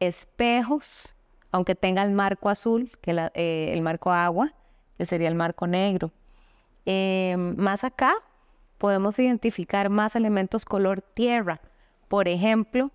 espejos, aunque tenga el marco azul, que eh, el marco agua, que sería el marco negro. Em, más acá podemos identificar más elementos color tierra. Por ejemplo,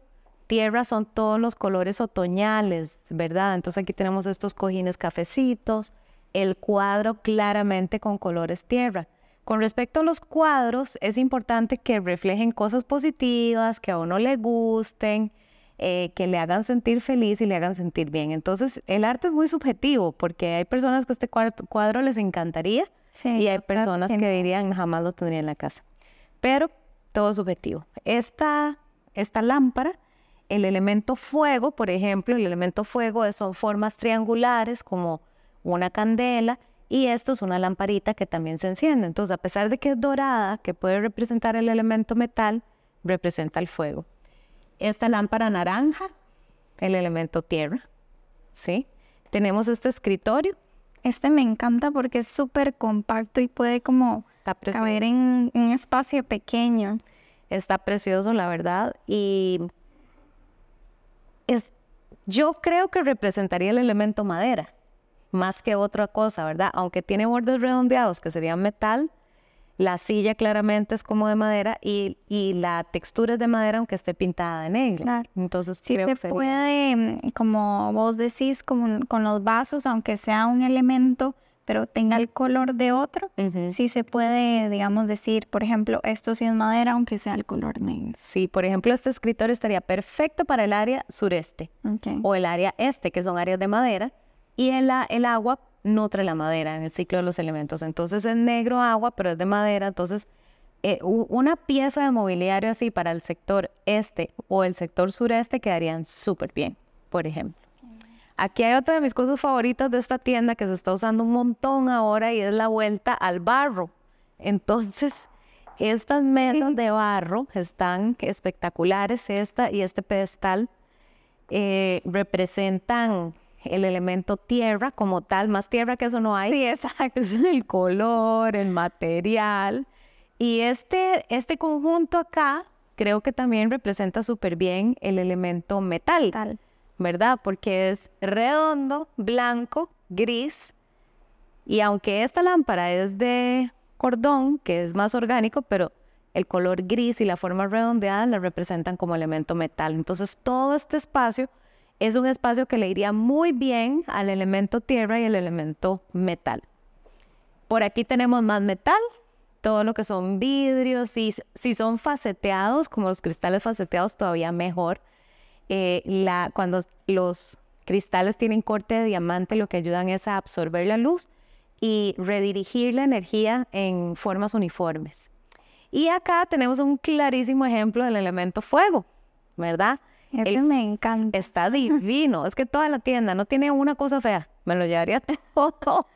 tierra son todos los colores otoñales, ¿verdad? Entonces aquí tenemos estos cojines cafecitos, el cuadro claramente con colores tierra. Con respecto a los cuadros, es importante que reflejen cosas positivas, que a uno le gusten, eh, que le hagan sentir feliz y le hagan sentir bien. Entonces, el arte es muy subjetivo porque hay personas que este cuadro, les encantaría y hay personas que dirían jamás lo tendría en la casa. Pero todo es subjetivo. Esta, esta lámpara, el elemento fuego, por ejemplo, el elemento fuego son formas triangulares como una candela y esto es una lamparita que también se enciende. Entonces, a pesar de que es dorada, que puede representar el elemento metal, representa el fuego. Esta lámpara naranja, el elemento tierra, ¿sí? Tenemos este escritorio. Este me encanta porque es súper compacto y puede como caber en un espacio pequeño. Está precioso, la verdad. Y es, yo creo que representaría el elemento madera más que otra cosa, ¿verdad? Aunque tiene bordes redondeados que serían metal, la silla claramente es como de madera y, la textura es de madera aunque esté pintada de negro. Claro. Entonces sí se puede, como vos decís, como con los vasos, aunque sea un elemento pero tenga el color de otro, sí se puede, digamos, decir, por ejemplo, esto sí es madera, aunque sea el color negro. Sí, por ejemplo, este escritorio estaría perfecto para el área sureste o el área este, que son áreas de madera, y el, el agua nutre la madera en el ciclo de los elementos. Entonces es negro agua, pero es de madera, entonces eh, una pieza de mobiliario así para el sector este o el sector sureste quedarían súper bien, por ejemplo. Aquí hay otra de mis cosas favoritas de esta tienda que se está usando un montón ahora y es la vuelta al barro. Entonces, estas mesas de barro están espectaculares, esta y este pedestal eh, representan el elemento tierra como tal, más tierra que eso no hay. Sí, exacto. Es el color, el material. Y este, este conjunto acá creo que también representa súper bien el elemento metal. metal. ¿verdad? Porque es redondo, blanco, gris. Y aunque esta lámpara es de cordón, que es más orgánico, pero el color gris y la forma redondeada la representan como elemento metal. Entonces todo este espacio es un espacio que le iría muy bien al elemento tierra y el elemento metal. Por aquí tenemos más metal, todo lo que son vidrios, y si son faceteados, como los cristales faceteados, todavía mejor eh, cuando los cristales tienen corte de diamante, lo que ayudan es a absorber la luz y redirigir la energía en formas uniformes. Y acá tenemos un clarísimo ejemplo del elemento fuego, ¿verdad? Este me encanta. Está divino. es que toda la tienda no tiene una cosa fea. Me lo llevaría todo.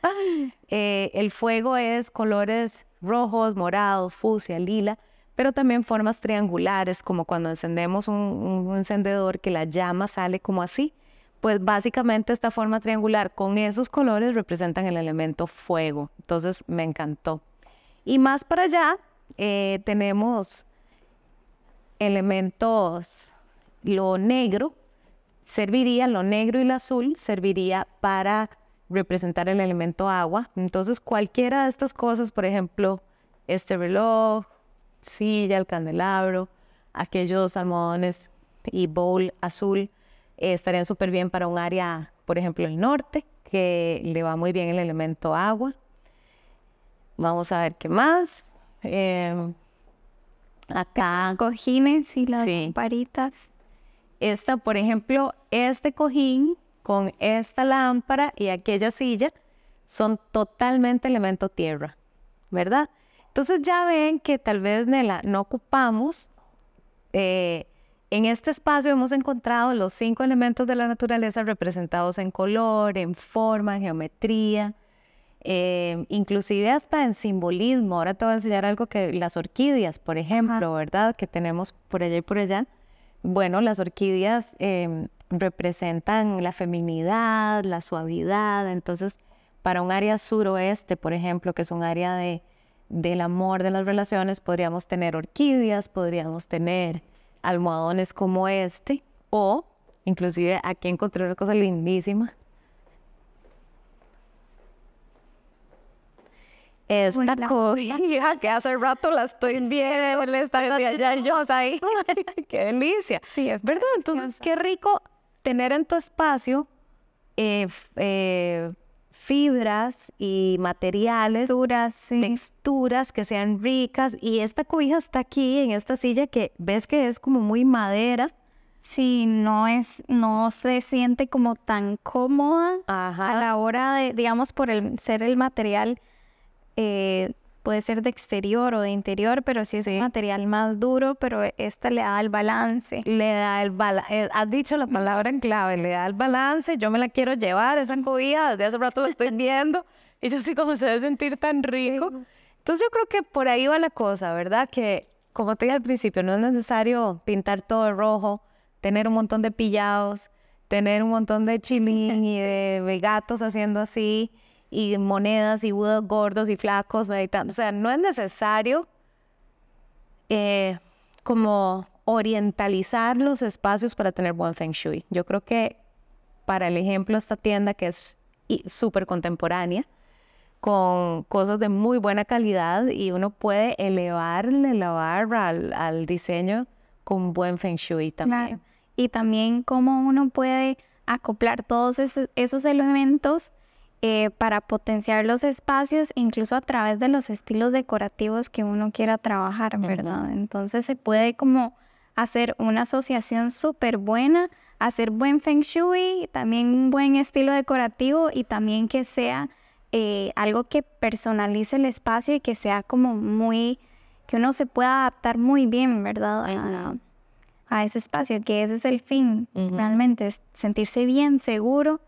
Eh, el fuego es colores rojos, morados, fucsia, lila pero también formas triangulares, como cuando encendemos un, encendedor que la llama sale como así. Pues básicamente esta forma triangular con esos colores representan el elemento fuego. Entonces me encantó. Y más para allá eh, tenemos elementos, lo negro serviría, lo negro y el azul serviría para representar el elemento agua. Entonces cualquiera de estas cosas, por ejemplo, este reloj, silla, el candelabro, aquellos almohadones y bowl azul eh, estarían súper bien para un área, por ejemplo, el norte, que le va muy bien el elemento agua. Vamos a ver qué más. Em, acá. Cojines y las paritas. Esta, por ejemplo, este cojín con esta lámpara y aquella silla son totalmente elemento tierra, ¿verdad? Entonces ya ven que tal vez, Nela, no ocupamos, eh, en este espacio hemos encontrado los cinco elementos de la naturaleza representados en color, en forma, en geometría, eh, inclusive hasta en simbolismo. Ahora te voy a enseñar algo que las orquídeas, por ejemplo, ¿verdad? Que tenemos por allá y por allá. Bueno, las orquídeas em, representan la feminidad, la suavidad. Entonces, para un área suroeste, por ejemplo, que es un área de del amor de las relaciones, podríamos tener orquídeas, podríamos tener almohadones como este, o inclusive aquí encontré una cosa lindísima. Esta cobija que hace rato la estoy viendo, le está allá yo ahí. ¡Qué delicia! Sí, es verdad. Entonces, qué rico tener en tu espacio eh, eh, fibras y materiales, texturas, que sean ricas. Y esta cobija está aquí en esta silla que ves que es como muy madera. Sí, no es, no se siente como tan cómoda a la hora de, digamos, por el ser el material eh, puede ser de exterior o de interior, pero sí es un material más duro, pero esta le da el balance. Le da el balance, eh, has dicho la palabra en clave, le da el balance, yo me la quiero llevar, esa cobija, desde hace rato la estoy viendo y yo sí como se debe sentir tan rico. Entonces yo creo que por ahí va la cosa, ¿verdad? Que como te dije al principio, no es necesario pintar todo de rojo, tener un montón de pillados, tener un montón de chilín y de gatos haciendo así y monedas y budos gordos y flacos meditando. O sea, no es necesario eh, como orientalizar los espacios para tener buen feng shui. Yo creo que para el ejemplo esta tienda que es súper contemporánea, con cosas de muy buena calidad y uno puede elevarle la barra al, diseño con buen feng shui también. Y también cómo uno puede acoplar todos esos elementos eh, para potenciar los espacios, incluso a través de los estilos decorativos que uno quiera trabajar, ¿verdad? Entonces se puede como hacer una asociación súper buena, hacer buen feng shui, también un buen estilo decorativo y también que sea eh, algo que personalice el espacio y que sea como muy, que uno se pueda adaptar muy bien, ¿verdad? A, ese espacio, que ese es el fin, realmente, es sentirse bien, seguro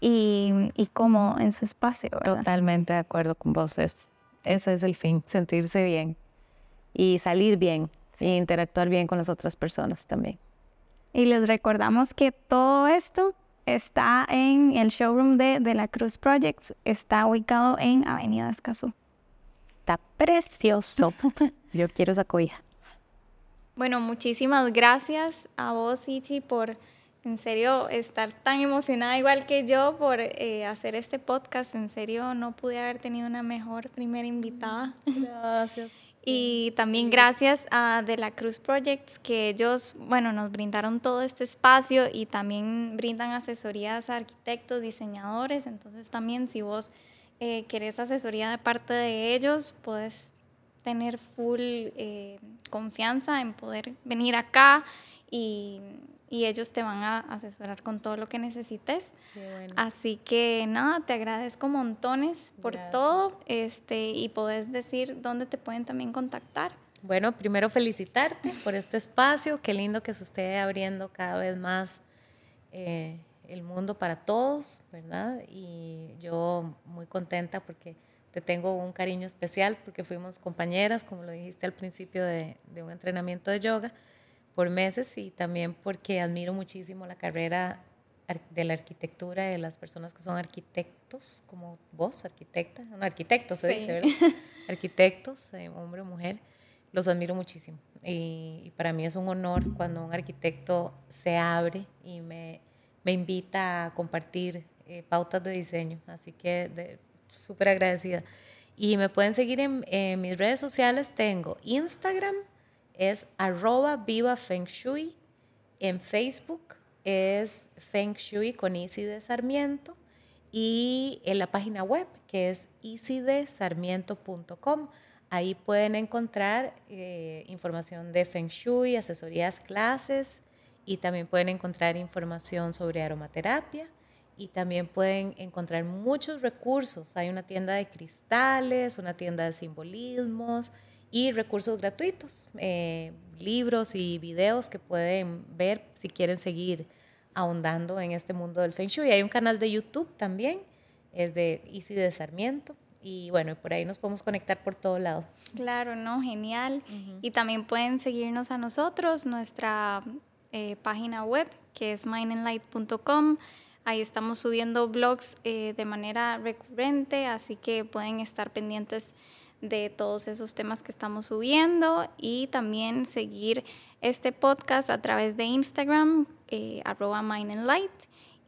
y, y cómodo en su espacio. Totalmente de acuerdo con vos, ese es el fin, sentirse bien y salir bien y interactuar bien con las otras personas también. Y les recordamos que todo esto está en el showroom de, de la Cruz Project, está ubicado en Avenida Escazú. Está precioso. Yo quiero esa cobija. Bueno, muchísimas gracias a vos, Ichi, por en serio estar tan emocionada igual que yo por eh, hacer este podcast. En serio, no pude haber tenido una mejor primera invitada. Gracias. y también gracias a De la Cruz Projects, que ellos, bueno, nos brindaron todo este espacio y también brindan asesorías a arquitectos, diseñadores. Entonces también si vos eh, querés asesoría de parte de ellos, puedes tener full eh, confianza en poder venir acá y y ellos te van a asesorar con todo lo que necesites. Así que nada, te agradezco montones por todo este, y puedes decir dónde te pueden también contactar. Bueno, primero felicitarte por este espacio, qué lindo que se esté abriendo cada vez más eh, el mundo para todos, ¿verdad? Y yo muy contenta porque te tengo un cariño especial porque fuimos compañeras, como lo dijiste al principio de, de un entrenamiento de yoga por meses y también porque admiro muchísimo la carrera de la arquitectura de las personas que son arquitectos, como vos, arquitecta, no, arquitectos se dice, ¿verdad? arquitectos, eh, hombre o mujer, los admiro muchísimo. Y, para mí es un honor cuando un arquitecto se abre y me, me invita a compartir eh, pautas de diseño. Así que súper agradecida. Y me pueden seguir en, en mis redes sociales, tengo Instagram, es arroba viva feng shui. En Facebook es feng shui con Isi de Sarmiento. Y en la página web que es isidesarmiento.com. Ahí pueden encontrar eh, información de Feng Shui, asesorías, clases y también pueden encontrar información sobre aromaterapia y también pueden encontrar muchos recursos. Hay una tienda de cristales, una tienda de simbolismos, y recursos gratuitos, eh, libros y videos que pueden ver si quieren seguir ahondando en este mundo del Feng Shui. Hay un canal de YouTube también, es de Easy de Sarmiento. Y bueno, por ahí nos podemos conectar por todo lado. Claro, ¿no? Genial. Y también pueden seguirnos a nosotros, nuestra eh, página web, que es mindandlight.com. Ahí estamos subiendo blogs eh, de manera recurrente, así que pueden estar pendientes de todos esos temas que estamos subiendo y también seguir este podcast a través de Instagram, eh, arroba Mind and Light,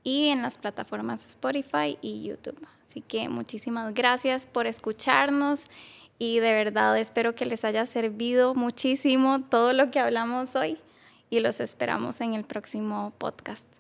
y en las plataformas Spotify y YouTube. Así que muchísimas gracias por escucharnos y de verdad espero que les haya servido muchísimo todo lo que hablamos hoy y los esperamos en el próximo podcast.